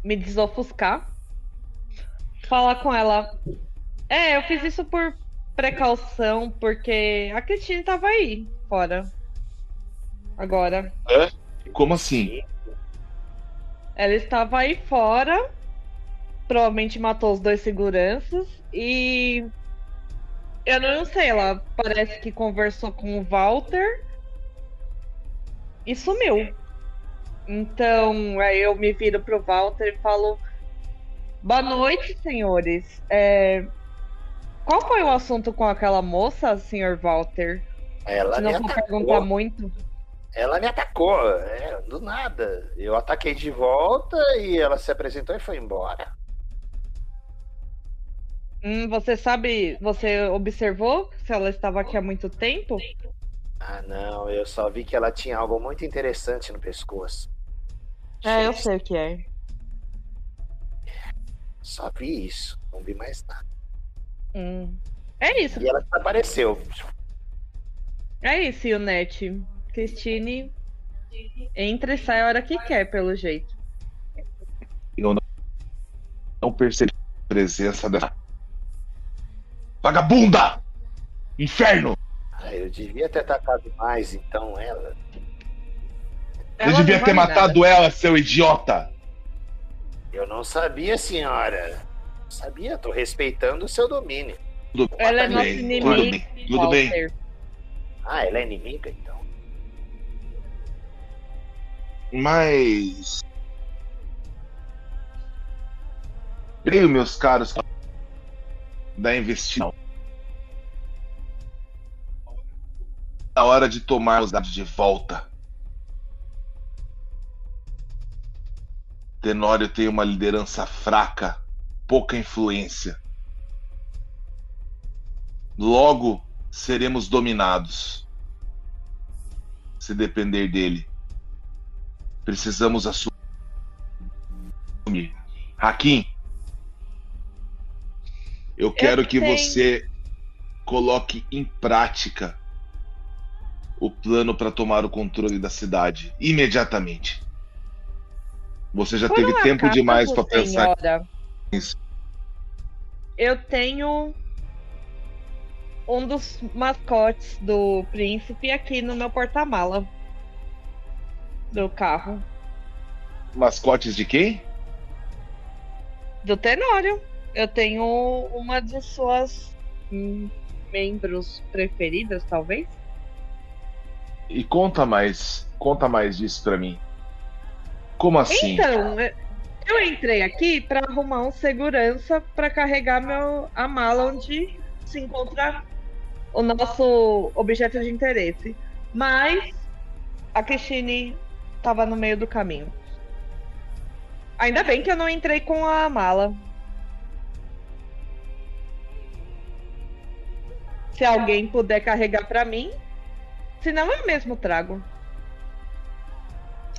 Speaker 7: me desofuscar, falar com ela. É, eu fiz isso por precaução, porque a Cristina tava aí, fora. Agora.
Speaker 2: Como assim?
Speaker 7: Ela estava aí fora, provavelmente matou os dois seguranças e. Eu não sei, ela parece que conversou com o Walter e sumiu. Então, aí eu me viro pro Walter e falo: Boa noite, senhores. É, Qual foi o assunto com aquela moça, senhor Walter?
Speaker 3: Ela
Speaker 7: Se
Speaker 3: me
Speaker 7: não for perguntar muito.
Speaker 3: Ela me atacou, é, do nada. Eu ataquei de volta e ela se apresentou e foi embora.
Speaker 7: Hum, você sabe, você observou se ela estava aqui há muito tempo?
Speaker 3: Ah, não, eu só vi que ela tinha algo muito interessante no pescoço.
Speaker 7: É, eu sei o que é.
Speaker 3: Só vi isso, não vi mais nada.
Speaker 7: Hum. É isso,
Speaker 3: E ela desapareceu.
Speaker 7: é isso, Ionete. Christine entra e sai a hora que quer, pelo jeito.
Speaker 2: Eu não, não percebi a presença dessa. Vagabunda! Inferno!
Speaker 3: Ah, eu devia ter atacado mais, então, ela.
Speaker 7: Ela
Speaker 2: devia
Speaker 7: não
Speaker 2: ter matado ela, seu idiota!
Speaker 3: Eu não sabia, senhora. Não sabia, tô respeitando o seu domínio.
Speaker 2: Tudo
Speaker 7: Ela é nossa inimiga.
Speaker 2: Tudo bem, tudo bem.
Speaker 3: Ah, ela é inimiga, então.
Speaker 2: Mas. Creio, meus caros, da investigação. Na hora de tomar os dados de volta. Tenório tem uma liderança fraca, pouca influência. Logo seremos dominados. Se depender dele. Precisamos assumir. Hakim, eu quero que
Speaker 7: tenho-
Speaker 2: você coloque em prática o plano para tomar o controle da cidade imediatamente. Você já
Speaker 7: Por
Speaker 2: teve tempo
Speaker 7: acaso,
Speaker 2: demais para pensar nisso.
Speaker 7: Eu tenho um dos mascotes do príncipe aqui no meu porta-mala do carro.
Speaker 2: Mascotes de quem?
Speaker 7: Do Tenório. Eu tenho uma de suas membros preferidas, talvez.
Speaker 2: E conta mais, conta mais disso para mim. Como assim?
Speaker 7: Então, eu- entrei aqui para arrumar um segurança para carregar meu, a mala onde se encontra o nosso objeto de interesse. Mas a Kishine estava no meio do caminho. Ainda bem que eu não entrei com a mala. Se alguém puder carregar pra mim, senão eu mesmo trago.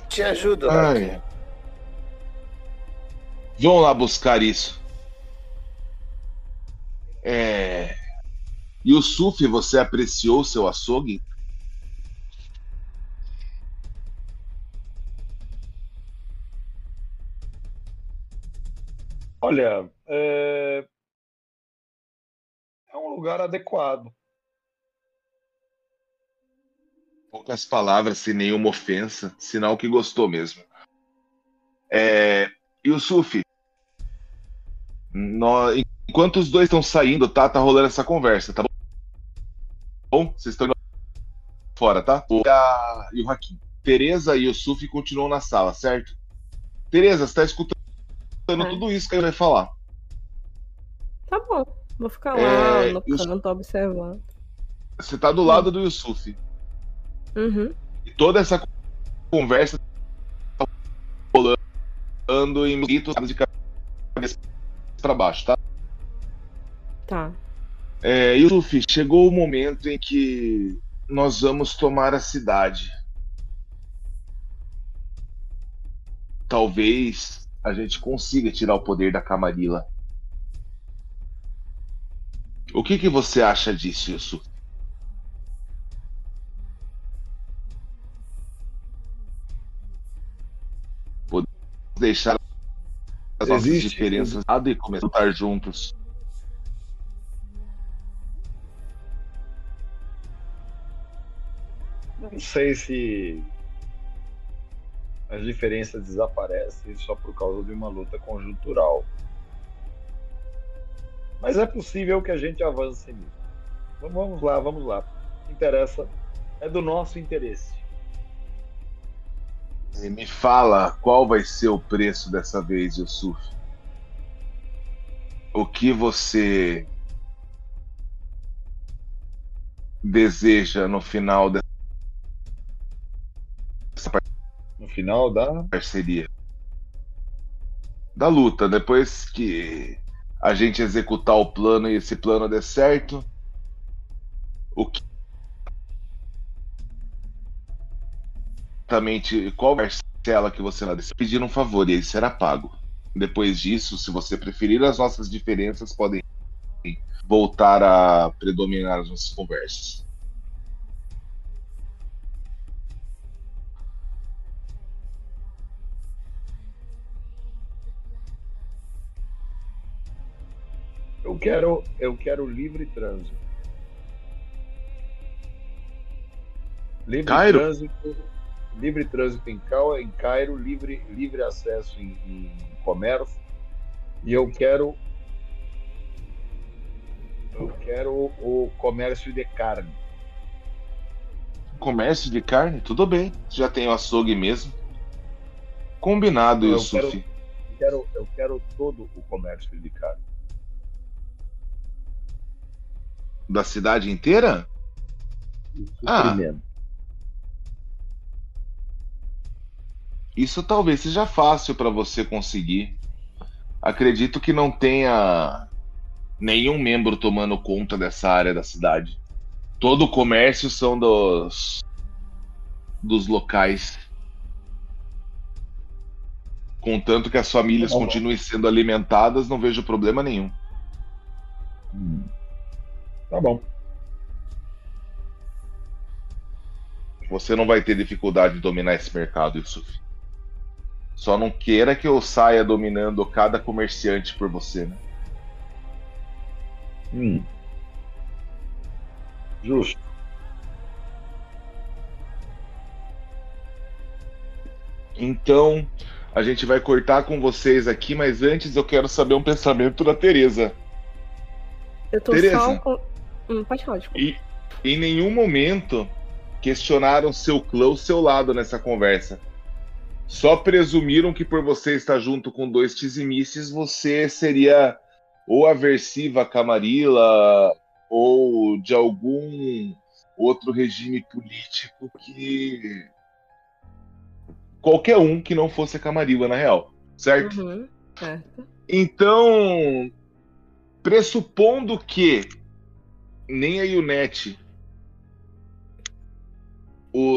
Speaker 3: Te ajudo,
Speaker 2: Ai.
Speaker 3: Larkin.
Speaker 2: Vão lá buscar isso. É. E o Suf, você apreciou seu açougue?
Speaker 4: Olha, é... é um lugar adequado.
Speaker 2: Poucas palavras, sem nenhuma ofensa, sinal que gostou mesmo. É... E o? Nós... Enquanto os dois estão saindo, tá? Tá rolando essa conversa, tá bom? Bom, vocês estão fora, tá? O- a- E o Hakim. Tereza e o Suf continuam na sala, certo? Tereza, você tá escutando
Speaker 5: É.
Speaker 2: tudo isso que ele vai falar.
Speaker 5: Tá bom. Vou ficar lá
Speaker 2: É,
Speaker 5: no canto observando.
Speaker 2: Você tá do lado do Yusuf.
Speaker 5: Uhum.
Speaker 2: E toda essa conversa rolando em gritos de cabeça pra baixo, tá?
Speaker 5: Tá.
Speaker 2: É, Yusuf, chegou o momento em que nós vamos tomar a cidade. Talvez a gente consiga tirar o poder da Camarilla. O que, que você acha disso, Yusuf? Deixar as nossas
Speaker 4: Existe-
Speaker 2: diferenças e começar a lutar juntos.
Speaker 4: Não sei se as diferenças desaparecem só por causa de uma luta conjuntural. Mas é possível que a gente avance nisso. Então vamos lá, vamos lá. O que interessa é do nosso interesse.
Speaker 2: Me fala qual vai ser o preço dessa vez, Yusuf. O que você deseja no final dessa
Speaker 4: No final da
Speaker 2: parceria? Da luta, depois que a gente executar o plano e esse plano der certo, o que exatamente qual parcela que você vai pedir um favor e ele será pago. Depois disso, se você preferir, as nossas diferenças podem voltar a predominar as nossas conversas.
Speaker 4: eu quero, eu quero livre trânsito. Livre
Speaker 2: Cairo?
Speaker 4: trânsito, livre trânsito em Cairo, em Cairo livre, livre acesso em, em comércio. E eu quero eu quero o comércio de carne.
Speaker 2: Comércio de carne, tudo bem. Já tem o açougue mesmo. Combinado,
Speaker 4: Eu
Speaker 2: Yusuf.
Speaker 4: quero- Eu quero, eu quero todo o comércio de carne.
Speaker 2: Da cidade inteira?
Speaker 4: O
Speaker 2: Ah. Isso talvez seja fácil para você conseguir. Acredito que não tenha nenhum membro tomando conta dessa área da cidade. Todo o comércio são dos dos locais. Contanto que as famílias
Speaker 4: Tá
Speaker 2: continuem sendo alimentadas, não vejo problema nenhum.
Speaker 4: Hum. Tá bom.
Speaker 2: Você não vai ter dificuldade de dominar esse mercado, Yusuf. Só não queira que eu saia dominando cada comerciante por você, né?
Speaker 4: Hum. Justo.
Speaker 2: Então, a gente vai cortar com vocês aqui, mas antes eu quero saber um pensamento da Teresa.
Speaker 5: Eu tô
Speaker 2: Tereza.
Speaker 5: só com. Hum, pode falar, desculpa.
Speaker 2: E em nenhum momento questionaram seu clã ou seu lado nessa conversa. Só presumiram que por você estar junto com dois tizimices, você seria ou aversiva a Camarilla ou de algum outro regime político que qualquer um que não fosse a Camarilla na real. certo?
Speaker 5: Uhum, certo.
Speaker 2: Então, pressupondo que nem a Unet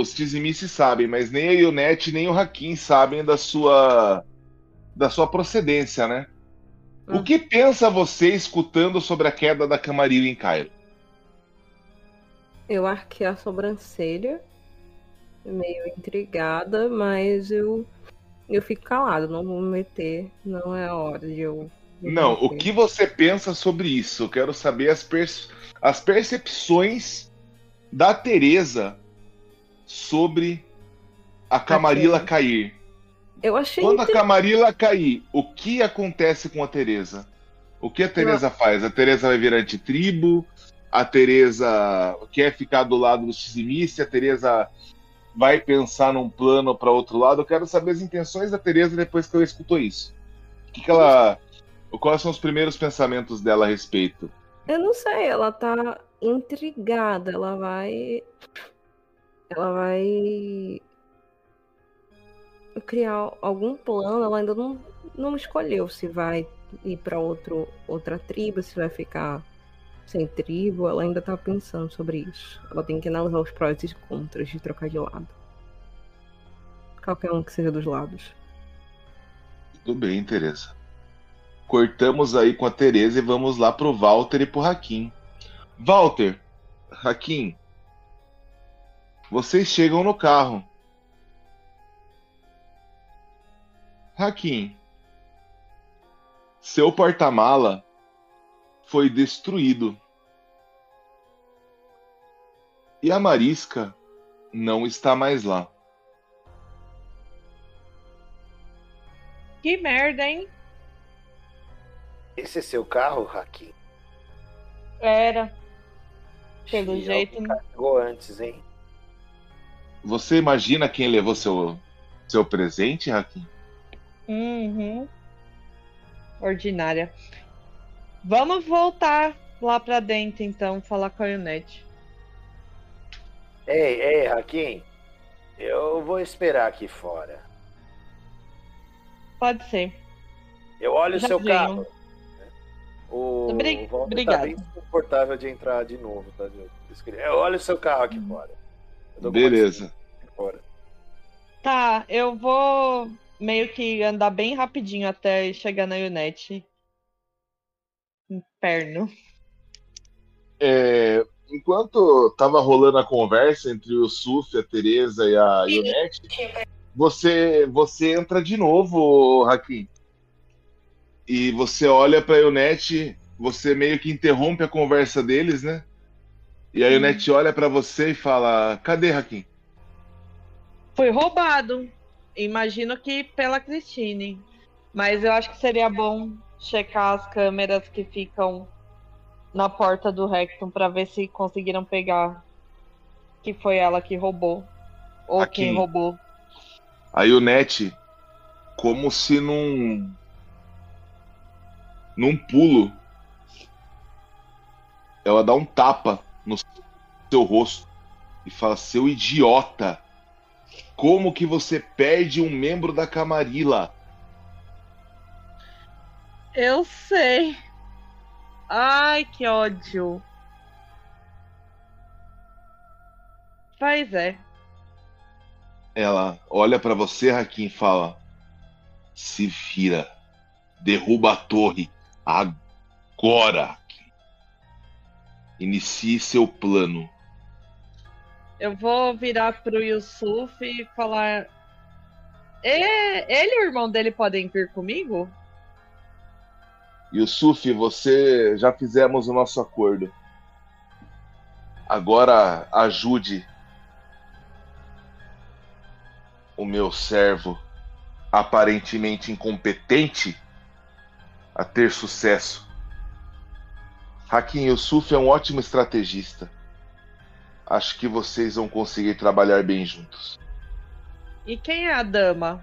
Speaker 2: os Tizimice sabem, mas nem a Unet nem o Hakim sabem da sua da sua procedência, né? O
Speaker 5: Hum.
Speaker 2: que pensa você escutando sobre a queda da Camarilla em Cairo?
Speaker 5: Eu arquei a sobrancelha, meio intrigada, mas eu eu fico calado, não vou me meter, não é a hora de eu.
Speaker 2: Não, o que você pensa sobre isso? Eu quero saber as, per- as percepções da Teresa sobre a Camarilla cair.
Speaker 5: Eu achei
Speaker 2: Quando a
Speaker 5: inte-
Speaker 2: Camarilla cair, o que acontece com a Teresa? O que a Teresa faz? A Teresa vai virar antitribo? A Teresa quer ficar do lado do Xizimice? A Teresa vai pensar num plano para outro lado? Eu quero saber as intenções da Teresa depois que ela escutou isso. O que, que ela. Quais são os primeiros pensamentos dela a respeito?
Speaker 5: Eu não sei, ela tá intrigada, ela vai. Ela vai. criar algum plano, ela ainda não, não escolheu se vai ir pra outro, outra tribo, se vai ficar sem tribo, ela ainda tá pensando sobre isso. Ela tem que analisar os prós e contras de trocar de lado. Qualquer um que seja dos lados.
Speaker 2: Tudo bem, Teresa. Cortamos aí com a Teresa e vamos lá pro Walter e pro Hakim. Walter, Hakim, vocês chegam no carro. Hakim, seu porta-mala foi destruído. E a Marisca não está mais lá.
Speaker 7: Que merda, hein?
Speaker 3: Esse é seu carro, Haki?
Speaker 7: Era. Pelo
Speaker 3: Ixi,
Speaker 7: jeito,
Speaker 3: alguém carregou antes, hein?
Speaker 2: Você imagina quem levou seu, seu presente, Hakim?
Speaker 7: Uhum. Ordinária. Vamos voltar lá pra dentro, então, falar com a Ionete.
Speaker 3: Ei, ei, Hakim. Eu vou esperar aqui fora.
Speaker 7: Pode ser.
Speaker 3: Eu olho o seu
Speaker 7: venho.
Speaker 3: carro. O
Speaker 7: Obri-
Speaker 3: o Walter
Speaker 7: obrigado.
Speaker 3: tá bem desconfortável de entrar de novo, tá? Eu eu olho o seu carro aqui fora.
Speaker 2: Beleza.
Speaker 7: Tá, eu vou meio que andar bem rapidinho até chegar na Ionete. Inferno.
Speaker 2: É, enquanto tava rolando a conversa entre o Suf, a Teresa e a Ionete, você, você entra de novo, Hakim. E você olha pra Ionete, você meio que interrompe a conversa deles, né? E a Ionete olha pra você e fala: Cadê Hakim?
Speaker 7: Foi roubado. Imagino que pela Cristine. Mas eu acho que seria bom checar as câmeras que ficam na porta do Rectum pra ver se conseguiram pegar que foi ela que roubou. Ou quem roubou.
Speaker 2: A Ionete, como se num. num pulo, ela dá um tapa no seu rosto e fala: Seu idiota, como que você perde um membro da Camarilla?
Speaker 7: Eu sei. Ai, que ódio. Pois é.
Speaker 2: Ela olha pra você, Hakim, e fala: Se vira, derruba a torre agora. Inicie seu plano.
Speaker 7: Eu vou virar pro Yusuf e falar. "É, Ele e o irmão dele podem vir comigo?
Speaker 2: Yusuf, você já fizemos o nosso acordo. Agora ajude o meu servo, aparentemente incompetente, a ter sucesso. Hakim Yusuf é um ótimo estrategista. Acho que vocês vão conseguir trabalhar bem juntos.
Speaker 7: E quem é a dama?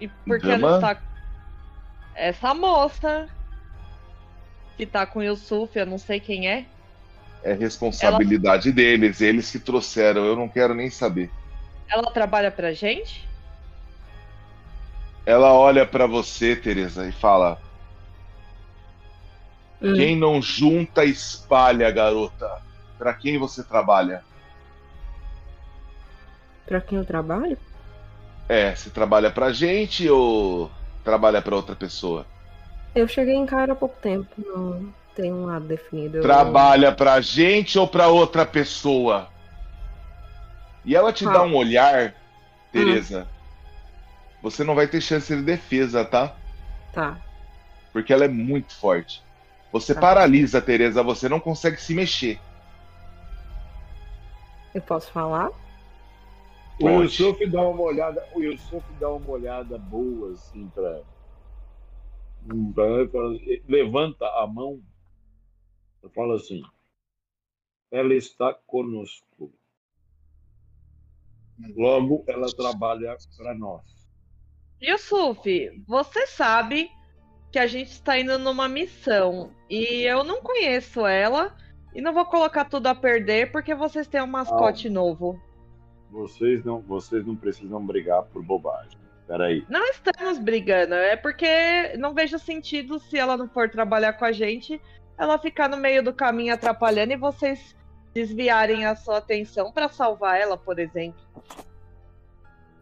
Speaker 7: E por que
Speaker 2: Dama?
Speaker 7: ela está. Essa moça que tá com o Yusuf, eu não sei quem é.
Speaker 2: É responsabilidade deles, eles que trouxeram, eu não quero nem saber.
Speaker 7: Ela trabalha pra gente?
Speaker 2: Ela olha pra você, Teresa, e fala:
Speaker 5: Hum.
Speaker 2: Quem não junta, espalha, garota. Pra quem você trabalha?
Speaker 5: Pra quem eu trabalho?
Speaker 2: É, você trabalha pra gente ou trabalha pra outra pessoa?
Speaker 5: Eu cheguei em Cairo há pouco tempo, não tenho um lado definido.
Speaker 2: Trabalha pra gente ou pra outra pessoa? E ela te
Speaker 5: Ah.
Speaker 2: dá um olhar, Teresa. Você não vai ter chance de defesa, tá?
Speaker 5: Tá.
Speaker 2: Porque ela é muito forte. Você
Speaker 5: Tá.
Speaker 2: paralisa, Teresa, você não consegue se mexer.
Speaker 5: Eu posso falar?
Speaker 4: O. Yusuf dá uma olhada, o Yusuf dá uma olhada boa assim assim- levanta a mão e fala assim: ela está conosco. Logo, ela trabalha para nós.
Speaker 7: Yusuf, você sabe que a gente está indo numa missão e eu não conheço ela e não vou colocar tudo a perder porque vocês têm um mascote novo.
Speaker 4: Vocês não, vocês não precisam brigar por bobagem. Peraí.
Speaker 7: Não estamos brigando, é porque não vejo sentido se ela não for trabalhar com a gente, ela ficar no meio do caminho atrapalhando e vocês desviarem a sua atenção para salvar ela, por exemplo.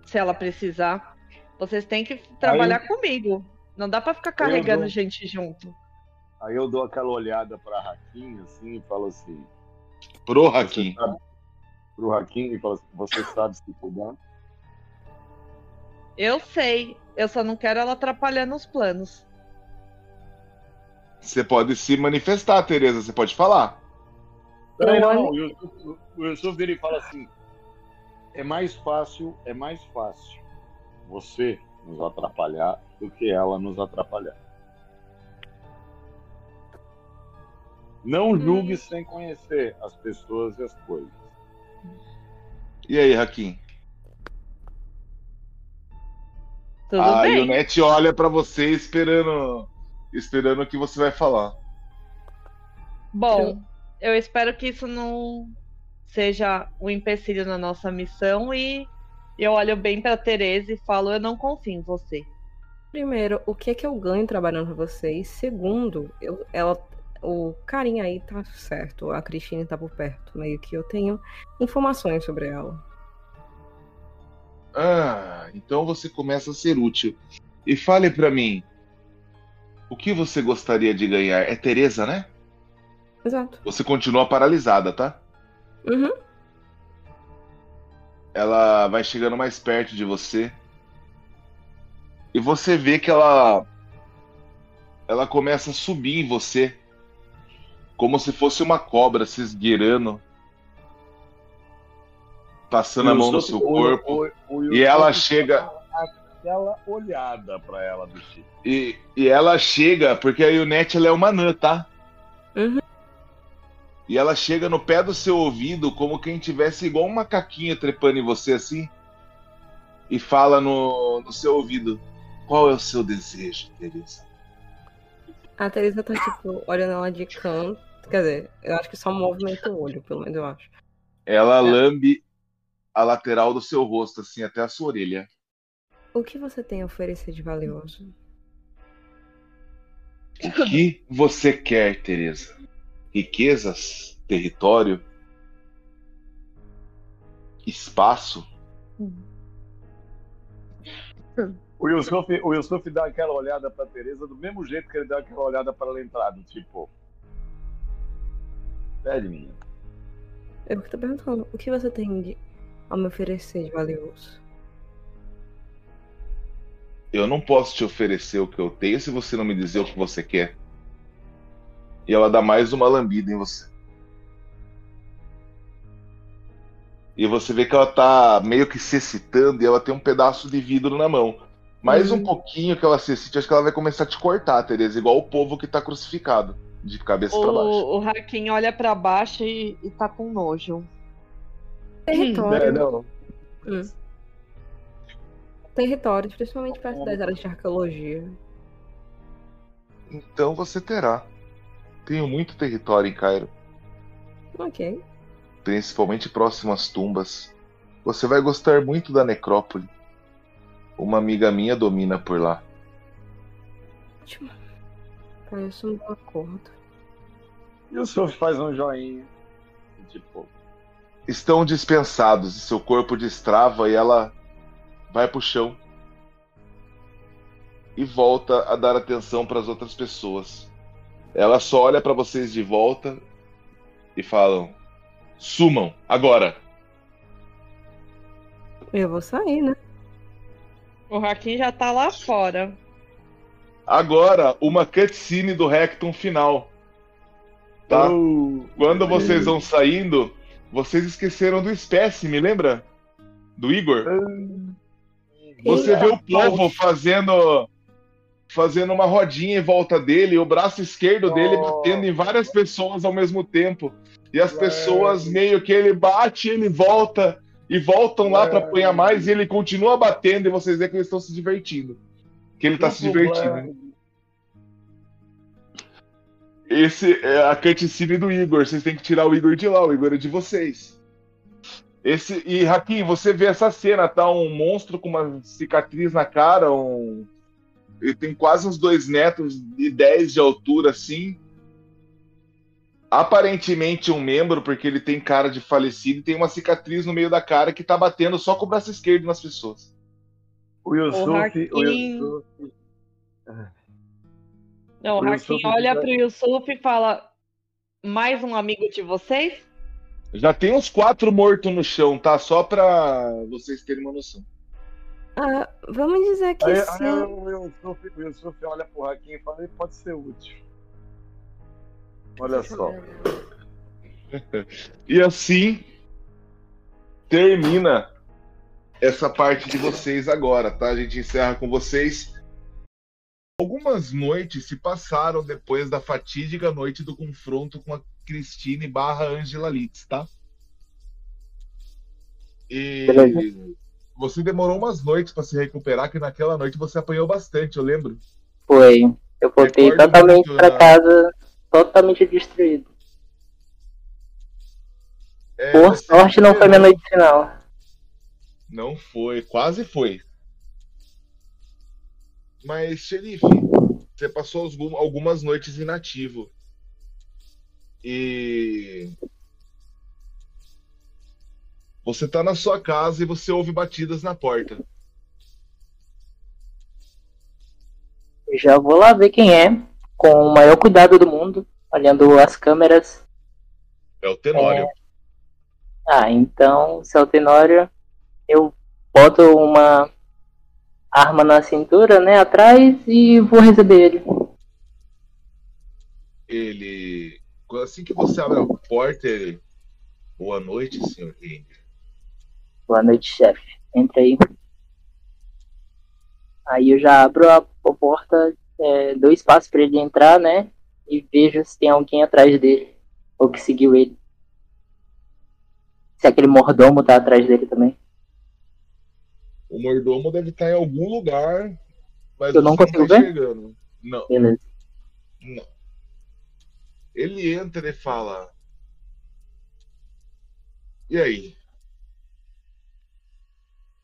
Speaker 7: Se ela precisar. Vocês têm que trabalhar comigo. Não dá para ficar carregando
Speaker 4: dou-
Speaker 7: gente junto.
Speaker 4: Aí eu dou aquela olhada para Raquinho assim e falo assim:
Speaker 2: Pro
Speaker 4: sabe, pro Raquinho e falo assim: você sabe se cuidar?
Speaker 7: Eu sei, eu só não quero ela atrapalhando os planos.
Speaker 2: Você pode se manifestar, Teresa, você pode falar.
Speaker 4: Não, não. O Yusuf, o Yusuf vira e fala assim: é mais fácil, é mais fácil você nos atrapalhar do que ela nos atrapalhar. Não julgue sem conhecer as pessoas e as coisas.
Speaker 2: E aí, Hakim?
Speaker 7: Tudo
Speaker 2: a
Speaker 7: bem.
Speaker 2: Ionete olha pra você esperando esperando o que você vai falar.
Speaker 7: Bom, eu espero que isso não seja um empecilho na nossa missão e eu olho bem pra Tereza e falo, eu não confio em você.
Speaker 5: Primeiro, o que é que eu ganho trabalhando com vocês? Segundo, eu, ela, o carinha aí tá certo, a Cristina tá por perto, meio que eu tenho informações sobre ela.
Speaker 2: Ah, então você começa a ser útil. E fale pra mim, o que você gostaria de ganhar? É Teresa, né?
Speaker 5: Exato.
Speaker 2: Você continua paralisada, tá?
Speaker 5: Uhum.
Speaker 2: Ela vai chegando mais perto de você. E você vê que ela ela começa a subir em você, como se fosse uma cobra se esgueirando, passando a mão no seu corpo. E ela chega
Speaker 4: Aquela olhada para ela do tipo.
Speaker 2: e, e ela chega porque a Yunete ela é uma anã, tá?
Speaker 5: Uhum.
Speaker 2: E ela chega no pé do seu ouvido como quem tivesse igual um macaquinho trepando em você assim. E fala no, no seu ouvido: Qual é o seu desejo, Teresa?
Speaker 5: A Teresa tá, tipo, olhando ela de canto. Quer dizer, eu acho que só movimenta o olho, pelo menos eu acho.
Speaker 2: Ela lambe a lateral do seu rosto, assim, até a sua orelha.
Speaker 5: O que você tem a oferecer de valioso?
Speaker 2: O que você quer, Teresa? Riquezas? Território? Espaço?
Speaker 4: O Yusuf, o Yusuf dá aquela olhada para Teresa do mesmo jeito que ele dá aquela olhada para ela entrar, do tipo. Pede, menina.
Speaker 5: Eu tô perguntando, o que você tem de, a me oferecer de valioso?
Speaker 2: Eu não posso te oferecer o que eu tenho se você não me dizer o que você quer. E ela dá mais uma lambida em você. E você vê que ela tá meio que se excitando e ela tem um pedaço de vidro na mão. Mais um
Speaker 5: Hum.
Speaker 2: pouquinho que ela se excite, acho que ela vai começar a te cortar, Tereza, igual o povo que tá crucificado, de cabeça pra baixo.
Speaker 7: O, Hakim olha pra baixo e, e tá com nojo.
Speaker 5: Território.
Speaker 4: É, não.
Speaker 5: Territórios, principalmente perto das áreas de arqueologia.
Speaker 2: Então você terá. Tenho muito território em Cairo,
Speaker 5: Ok.
Speaker 2: principalmente próximo às tumbas. Você vai gostar muito da necrópole. Uma amiga minha domina por lá.
Speaker 5: Ótimo. Parece um bom acordo.
Speaker 4: E o Surf faz um joinha. Tipo,
Speaker 2: Estão dispensados e seu corpo destrava e ela vai pro chão. E volta a dar atenção para as outras pessoas. Ela só olha para vocês de volta e falam: Sumam, agora!
Speaker 5: Eu vou sair, né?
Speaker 7: O Hakim já tá lá fora.
Speaker 2: Agora, uma cutscene do Recton final. Tá?
Speaker 4: oh,
Speaker 2: Quando vocês vão saindo, vocês esqueceram do espécime, lembra? Do Igor? Você vê o povo fazendo fazendo uma rodinha em volta dele, o braço esquerdo dele
Speaker 4: Oh.
Speaker 2: batendo em várias pessoas ao mesmo tempo. E as pessoas meio que ele bate, ele volta e voltam lá pra apanhar mais e ele continua batendo e vocês veem que eles estão se divertindo. Que ele tá se divertindo. Esse é a cutscene do Igor. Vocês têm que tirar o Igor de lá. O Igor é de vocês. Esse e Hakim, você vê essa cena, tá? Um monstro com uma cicatriz na cara, um ele tem quase uns dois metros e 10 de altura, assim. Aparentemente um membro, porque ele tem cara de falecido e tem uma cicatriz no meio da cara que tá batendo só com o braço esquerdo nas pessoas.
Speaker 4: O Yusuf, o. Yusuf.
Speaker 7: Não, o Hakim olha pro Yusuf e fala: Mais um amigo de vocês?
Speaker 2: Já tem uns quatro mortos no chão, tá? Só pra vocês terem uma noção.
Speaker 5: Ah, vamos dizer que
Speaker 4: Aí,
Speaker 5: sim.
Speaker 4: aí o, Yusuf, o Yusuf olha pro Hakim e fala, "Ele pode ser útil. Olha só.
Speaker 2: E assim termina essa parte de vocês agora, tá? A gente encerra com vocês. Algumas noites se passaram depois da fatídica noite do confronto com a Cristine barra Angela Litz, tá? E você demorou umas noites pra se recuperar, que naquela noite você apanhou bastante, eu lembro.
Speaker 8: Foi. Eu voltei totalmente
Speaker 2: né?
Speaker 8: casa, totalmente destruído.
Speaker 2: É,
Speaker 8: Por sorte não foi minha noite final.
Speaker 2: Não foi, quase foi. Mas, xerife, você passou algum- algumas noites inativo. E. Você tá na sua casa e você ouve batidas na porta.
Speaker 8: Já vou lá ver quem é, com o maior cuidado do mundo, olhando as câmeras.
Speaker 2: É o Tenório.
Speaker 8: Ah, então, se é o Tenório, eu boto uma arma na cintura, né, atrás e vou receber ele.
Speaker 2: Ele. Assim que você abre a porta, ele. Boa noite, senhor Reiner.
Speaker 8: Boa noite, chefe. Entra aí. Aí eu já abro a porta, é, dou espaço pra ele entrar, né? E vejo se tem alguém atrás dele. Ou que seguiu ele. Se aquele mordomo tá atrás dele também.
Speaker 2: O mordomo deve estar em algum lugar, mas
Speaker 8: Eu não consigo
Speaker 2: tá
Speaker 8: ver?
Speaker 2: enxergando. Não.
Speaker 8: Beleza.
Speaker 2: Não. Ele entra e fala: E aí?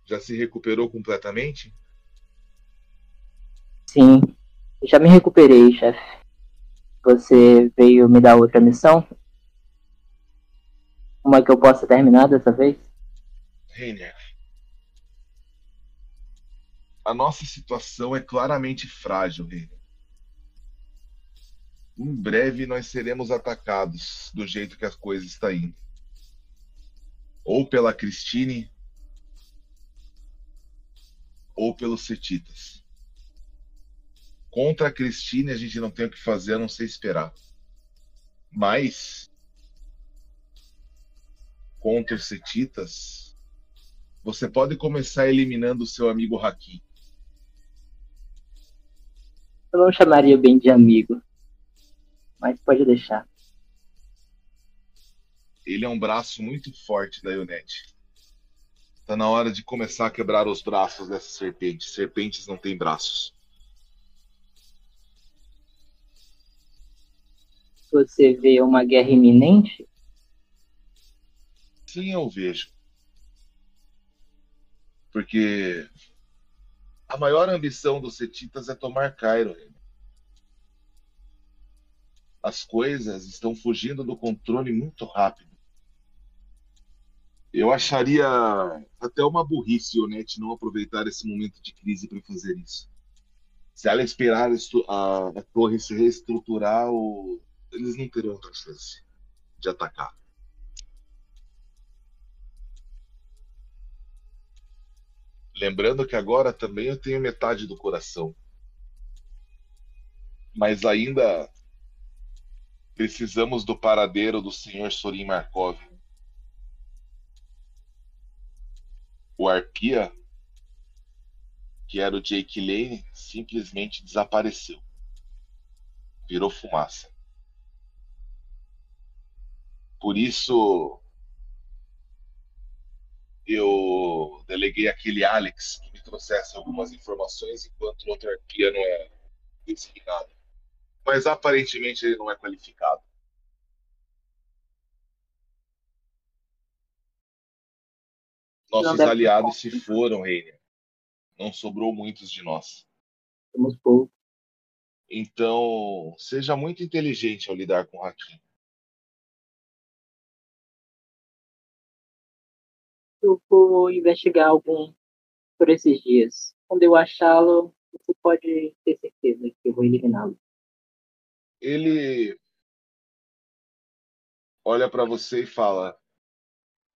Speaker 2: Já se recuperou completamente?
Speaker 8: Sim. Já me recuperei, chefe. Você veio me dar outra missão? Uma que eu possa terminar dessa vez?
Speaker 2: Reiner. A nossa situação é claramente frágil, Reiner. Em breve nós seremos atacados do jeito que as coisas estão indo. Ou pela Christine, ou pelos Setitas. Contra a Christine a gente não tem o que fazer a não ser esperar. Mas contra os Setitas, você pode começar eliminando o seu amigo Haki.
Speaker 8: Eu não chamaria bem de amigo. Mas pode deixar.
Speaker 2: Ele é um braço muito forte da Ionete. Tá na hora de começar a quebrar os braços dessa serpente. Serpentes não têm braços.
Speaker 8: Você vê uma guerra iminente?
Speaker 2: Sim, eu vejo. Porque A maior ambição dos setitas é tomar Cairo. As coisas estão fugindo do controle muito rápido. Eu acharia até uma burrice o Net não aproveitar esse momento de crise para fazer isso. Se ela esperar a, a torre se reestruturar, o- eles não terão outra chance de atacar. Lembrando que agora também eu tenho metade do coração. Mas ainda precisamos do paradeiro do Sr. Sorin Markov. O Arpia, que era o Jake Lane, simplesmente desapareceu. Virou fumaça. Por isso, eu deleguei aquele Alex que me trouxesse algumas informações enquanto o outro Arpia não é designado. Mas aparentemente ele não é qualificado. Nossos aliados se foram, Reiner. Não sobrou muitos de nós.
Speaker 8: Somos poucos.
Speaker 2: Então, seja muito inteligente ao lidar com o Hakim.
Speaker 8: Eu vou investigar algum por esses dias. Quando eu achá-lo, você pode ter certeza que eu vou eliminá-lo.
Speaker 2: Ele olha para você e fala: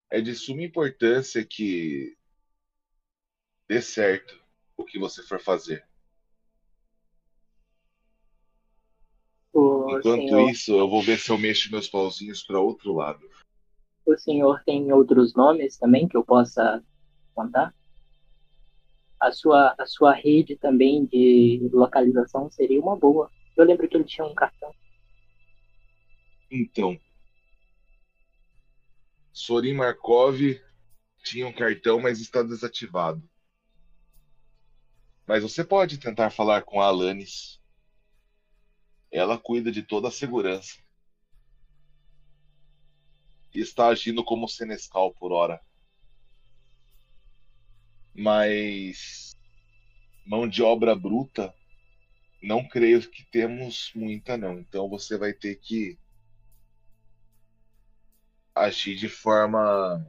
Speaker 2: é de suma importância que dê certo o que você for fazer. Enquanto
Speaker 8: senhor,
Speaker 2: isso, eu vou ver se eu mexo meus pauzinhos para outro lado.
Speaker 8: O senhor tem outros nomes também que eu possa contar? A sua, a sua rede também de localização seria uma boa. Eu lembro que ele tinha um cartão.
Speaker 2: Então, Sorin Markov tinha um cartão, mas está desativado. Mas você pode tentar falar com a Alanis. Ela cuida de toda a segurança. Está agindo como senescal por hora. Mas mão de obra bruta, não creio que temos muita não. Então você vai ter que agir de forma,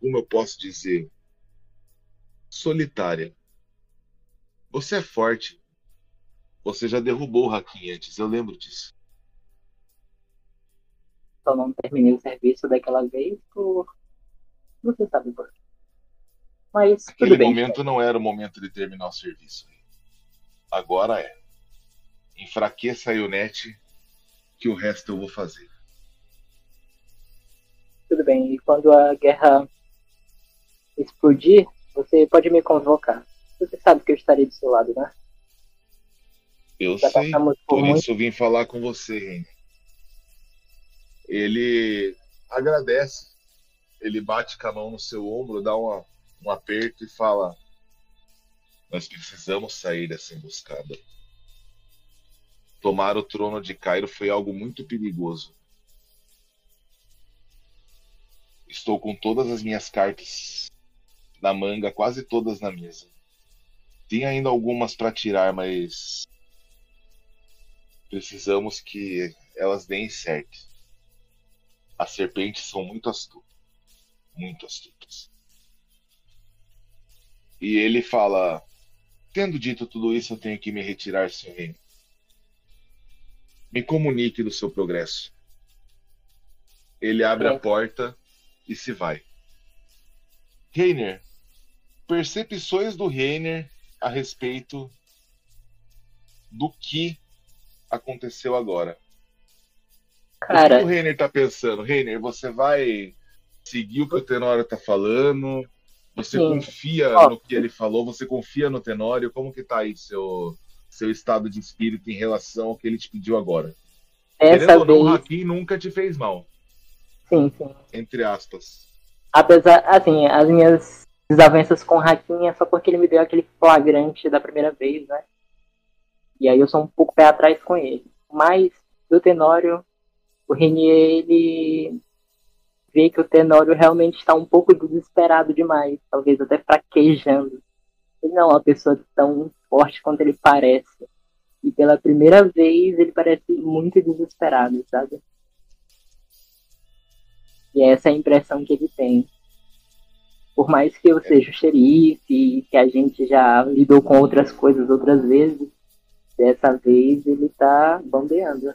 Speaker 2: como eu posso dizer, solitária. Você é forte. Você já derrubou o Hakim antes, eu lembro disso.
Speaker 8: Só não terminei o serviço daquela vez por. Você sabe por quê. Mas tudo
Speaker 2: Aquele
Speaker 8: bem.
Speaker 2: momento não era o momento de terminar o serviço. Agora é. Enfraqueça a Ionete, que o resto eu vou fazer.
Speaker 8: Tudo bem. E quando a guerra explodir, você pode me convocar. Você sabe que eu estarei do seu lado, né?
Speaker 2: Eu
Speaker 8: Já
Speaker 2: sei.
Speaker 8: por muito.
Speaker 2: isso eu vim falar com você, Henry. Ele agradece. Ele bate com a mão no seu ombro, dá uma, um aperto e fala: Nós precisamos sair dessa emboscada. Tomar o trono de Cairo foi algo muito perigoso. Estou com todas as minhas cartas na manga, quase todas na mesa. Tem ainda algumas para tirar, mas precisamos que elas deem certo. As serpentes são muito astutas. Muito astutas. E ele fala: Tendo dito tudo isso, eu tenho que me retirar, Sr. Reino. Me comunique do seu progresso. Ele abre a porta e se vai. Reiner, percepções do Reiner a respeito do que aconteceu agora. O que
Speaker 8: Cara,
Speaker 2: o Reiner tá pensando? Reiner, você vai seguir o que o Tenório tá falando? Você
Speaker 8: Sim.
Speaker 2: confia
Speaker 8: Ó.
Speaker 2: no que ele falou? Você confia no Tenório? Como que tá aí seu, seu estado de espírito em relação ao que ele te pediu agora?
Speaker 8: essa
Speaker 2: Querendo ou não, o
Speaker 8: vez.
Speaker 2: Hakim nunca te fez mal,
Speaker 8: Sim, sim.
Speaker 2: entre aspas.
Speaker 8: Apesar, assim, as minhas desavenças com o Hakim é só porque ele me deu aquele flagrante da primeira vez, né? E aí eu sou um pouco pé atrás com ele. Mas, do Tenório, o Renier, ele vê que o Tenório realmente está um pouco desesperado demais, talvez até fraquejando. ele não é uma pessoa tão forte quanto ele parece. E pela primeira vez ele parece muito desesperado, sabe? E essa é a impressão que ele tem. Por mais que eu seja o xerife, que a gente já lidou com outras coisas outras vezes, dessa vez ele tá bandeando.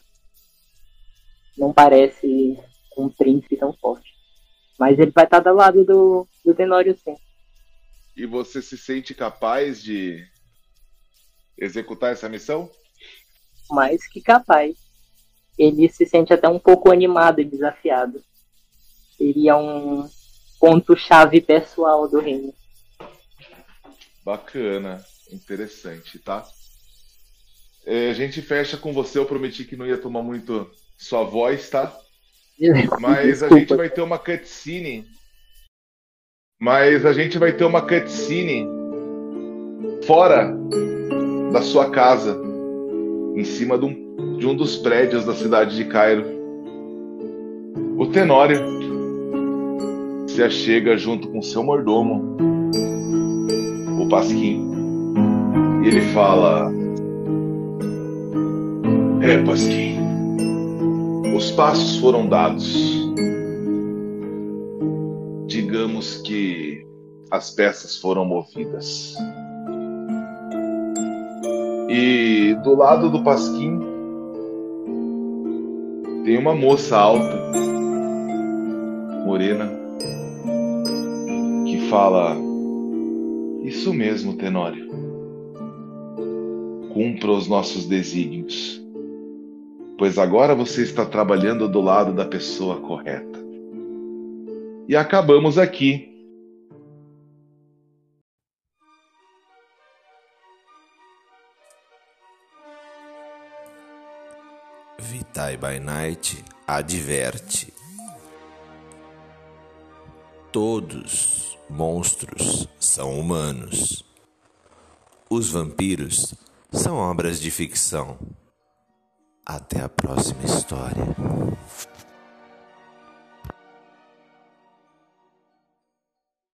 Speaker 8: Não parece um príncipe tão forte. Mas ele vai estar do lado do, do Tenório sim.
Speaker 2: E você se sente capaz de executar essa missão?
Speaker 8: Mais que capaz. Ele se sente até um pouco animado e desafiado. Seria um ponto-chave pessoal do reino.
Speaker 2: Bacana, interessante, tá? É, a gente fecha com você, eu prometi que não ia tomar muito sua voz, tá? [LAUGHS] Mas a gente vai ter uma cutscene. Mas a gente vai ter uma cutscene fora da sua casa, em cima de um, de um dos prédios da cidade de Cairo. O Tenório se achega junto com seu mordomo, o Pasquim, e ele fala: É, Pasquim, os passos foram dados. Digamos que as peças foram movidas. E do lado do Pasquim tem uma moça alta, morena, que fala: Isso mesmo, Tenório. Cumpra os nossos desígnios, pois agora você está trabalhando do lado da pessoa correta. E acabamos aqui.
Speaker 1: Vitae by Night adverte: Todos monstros são humanos. Os vampiros são obras de ficção. Até a próxima história.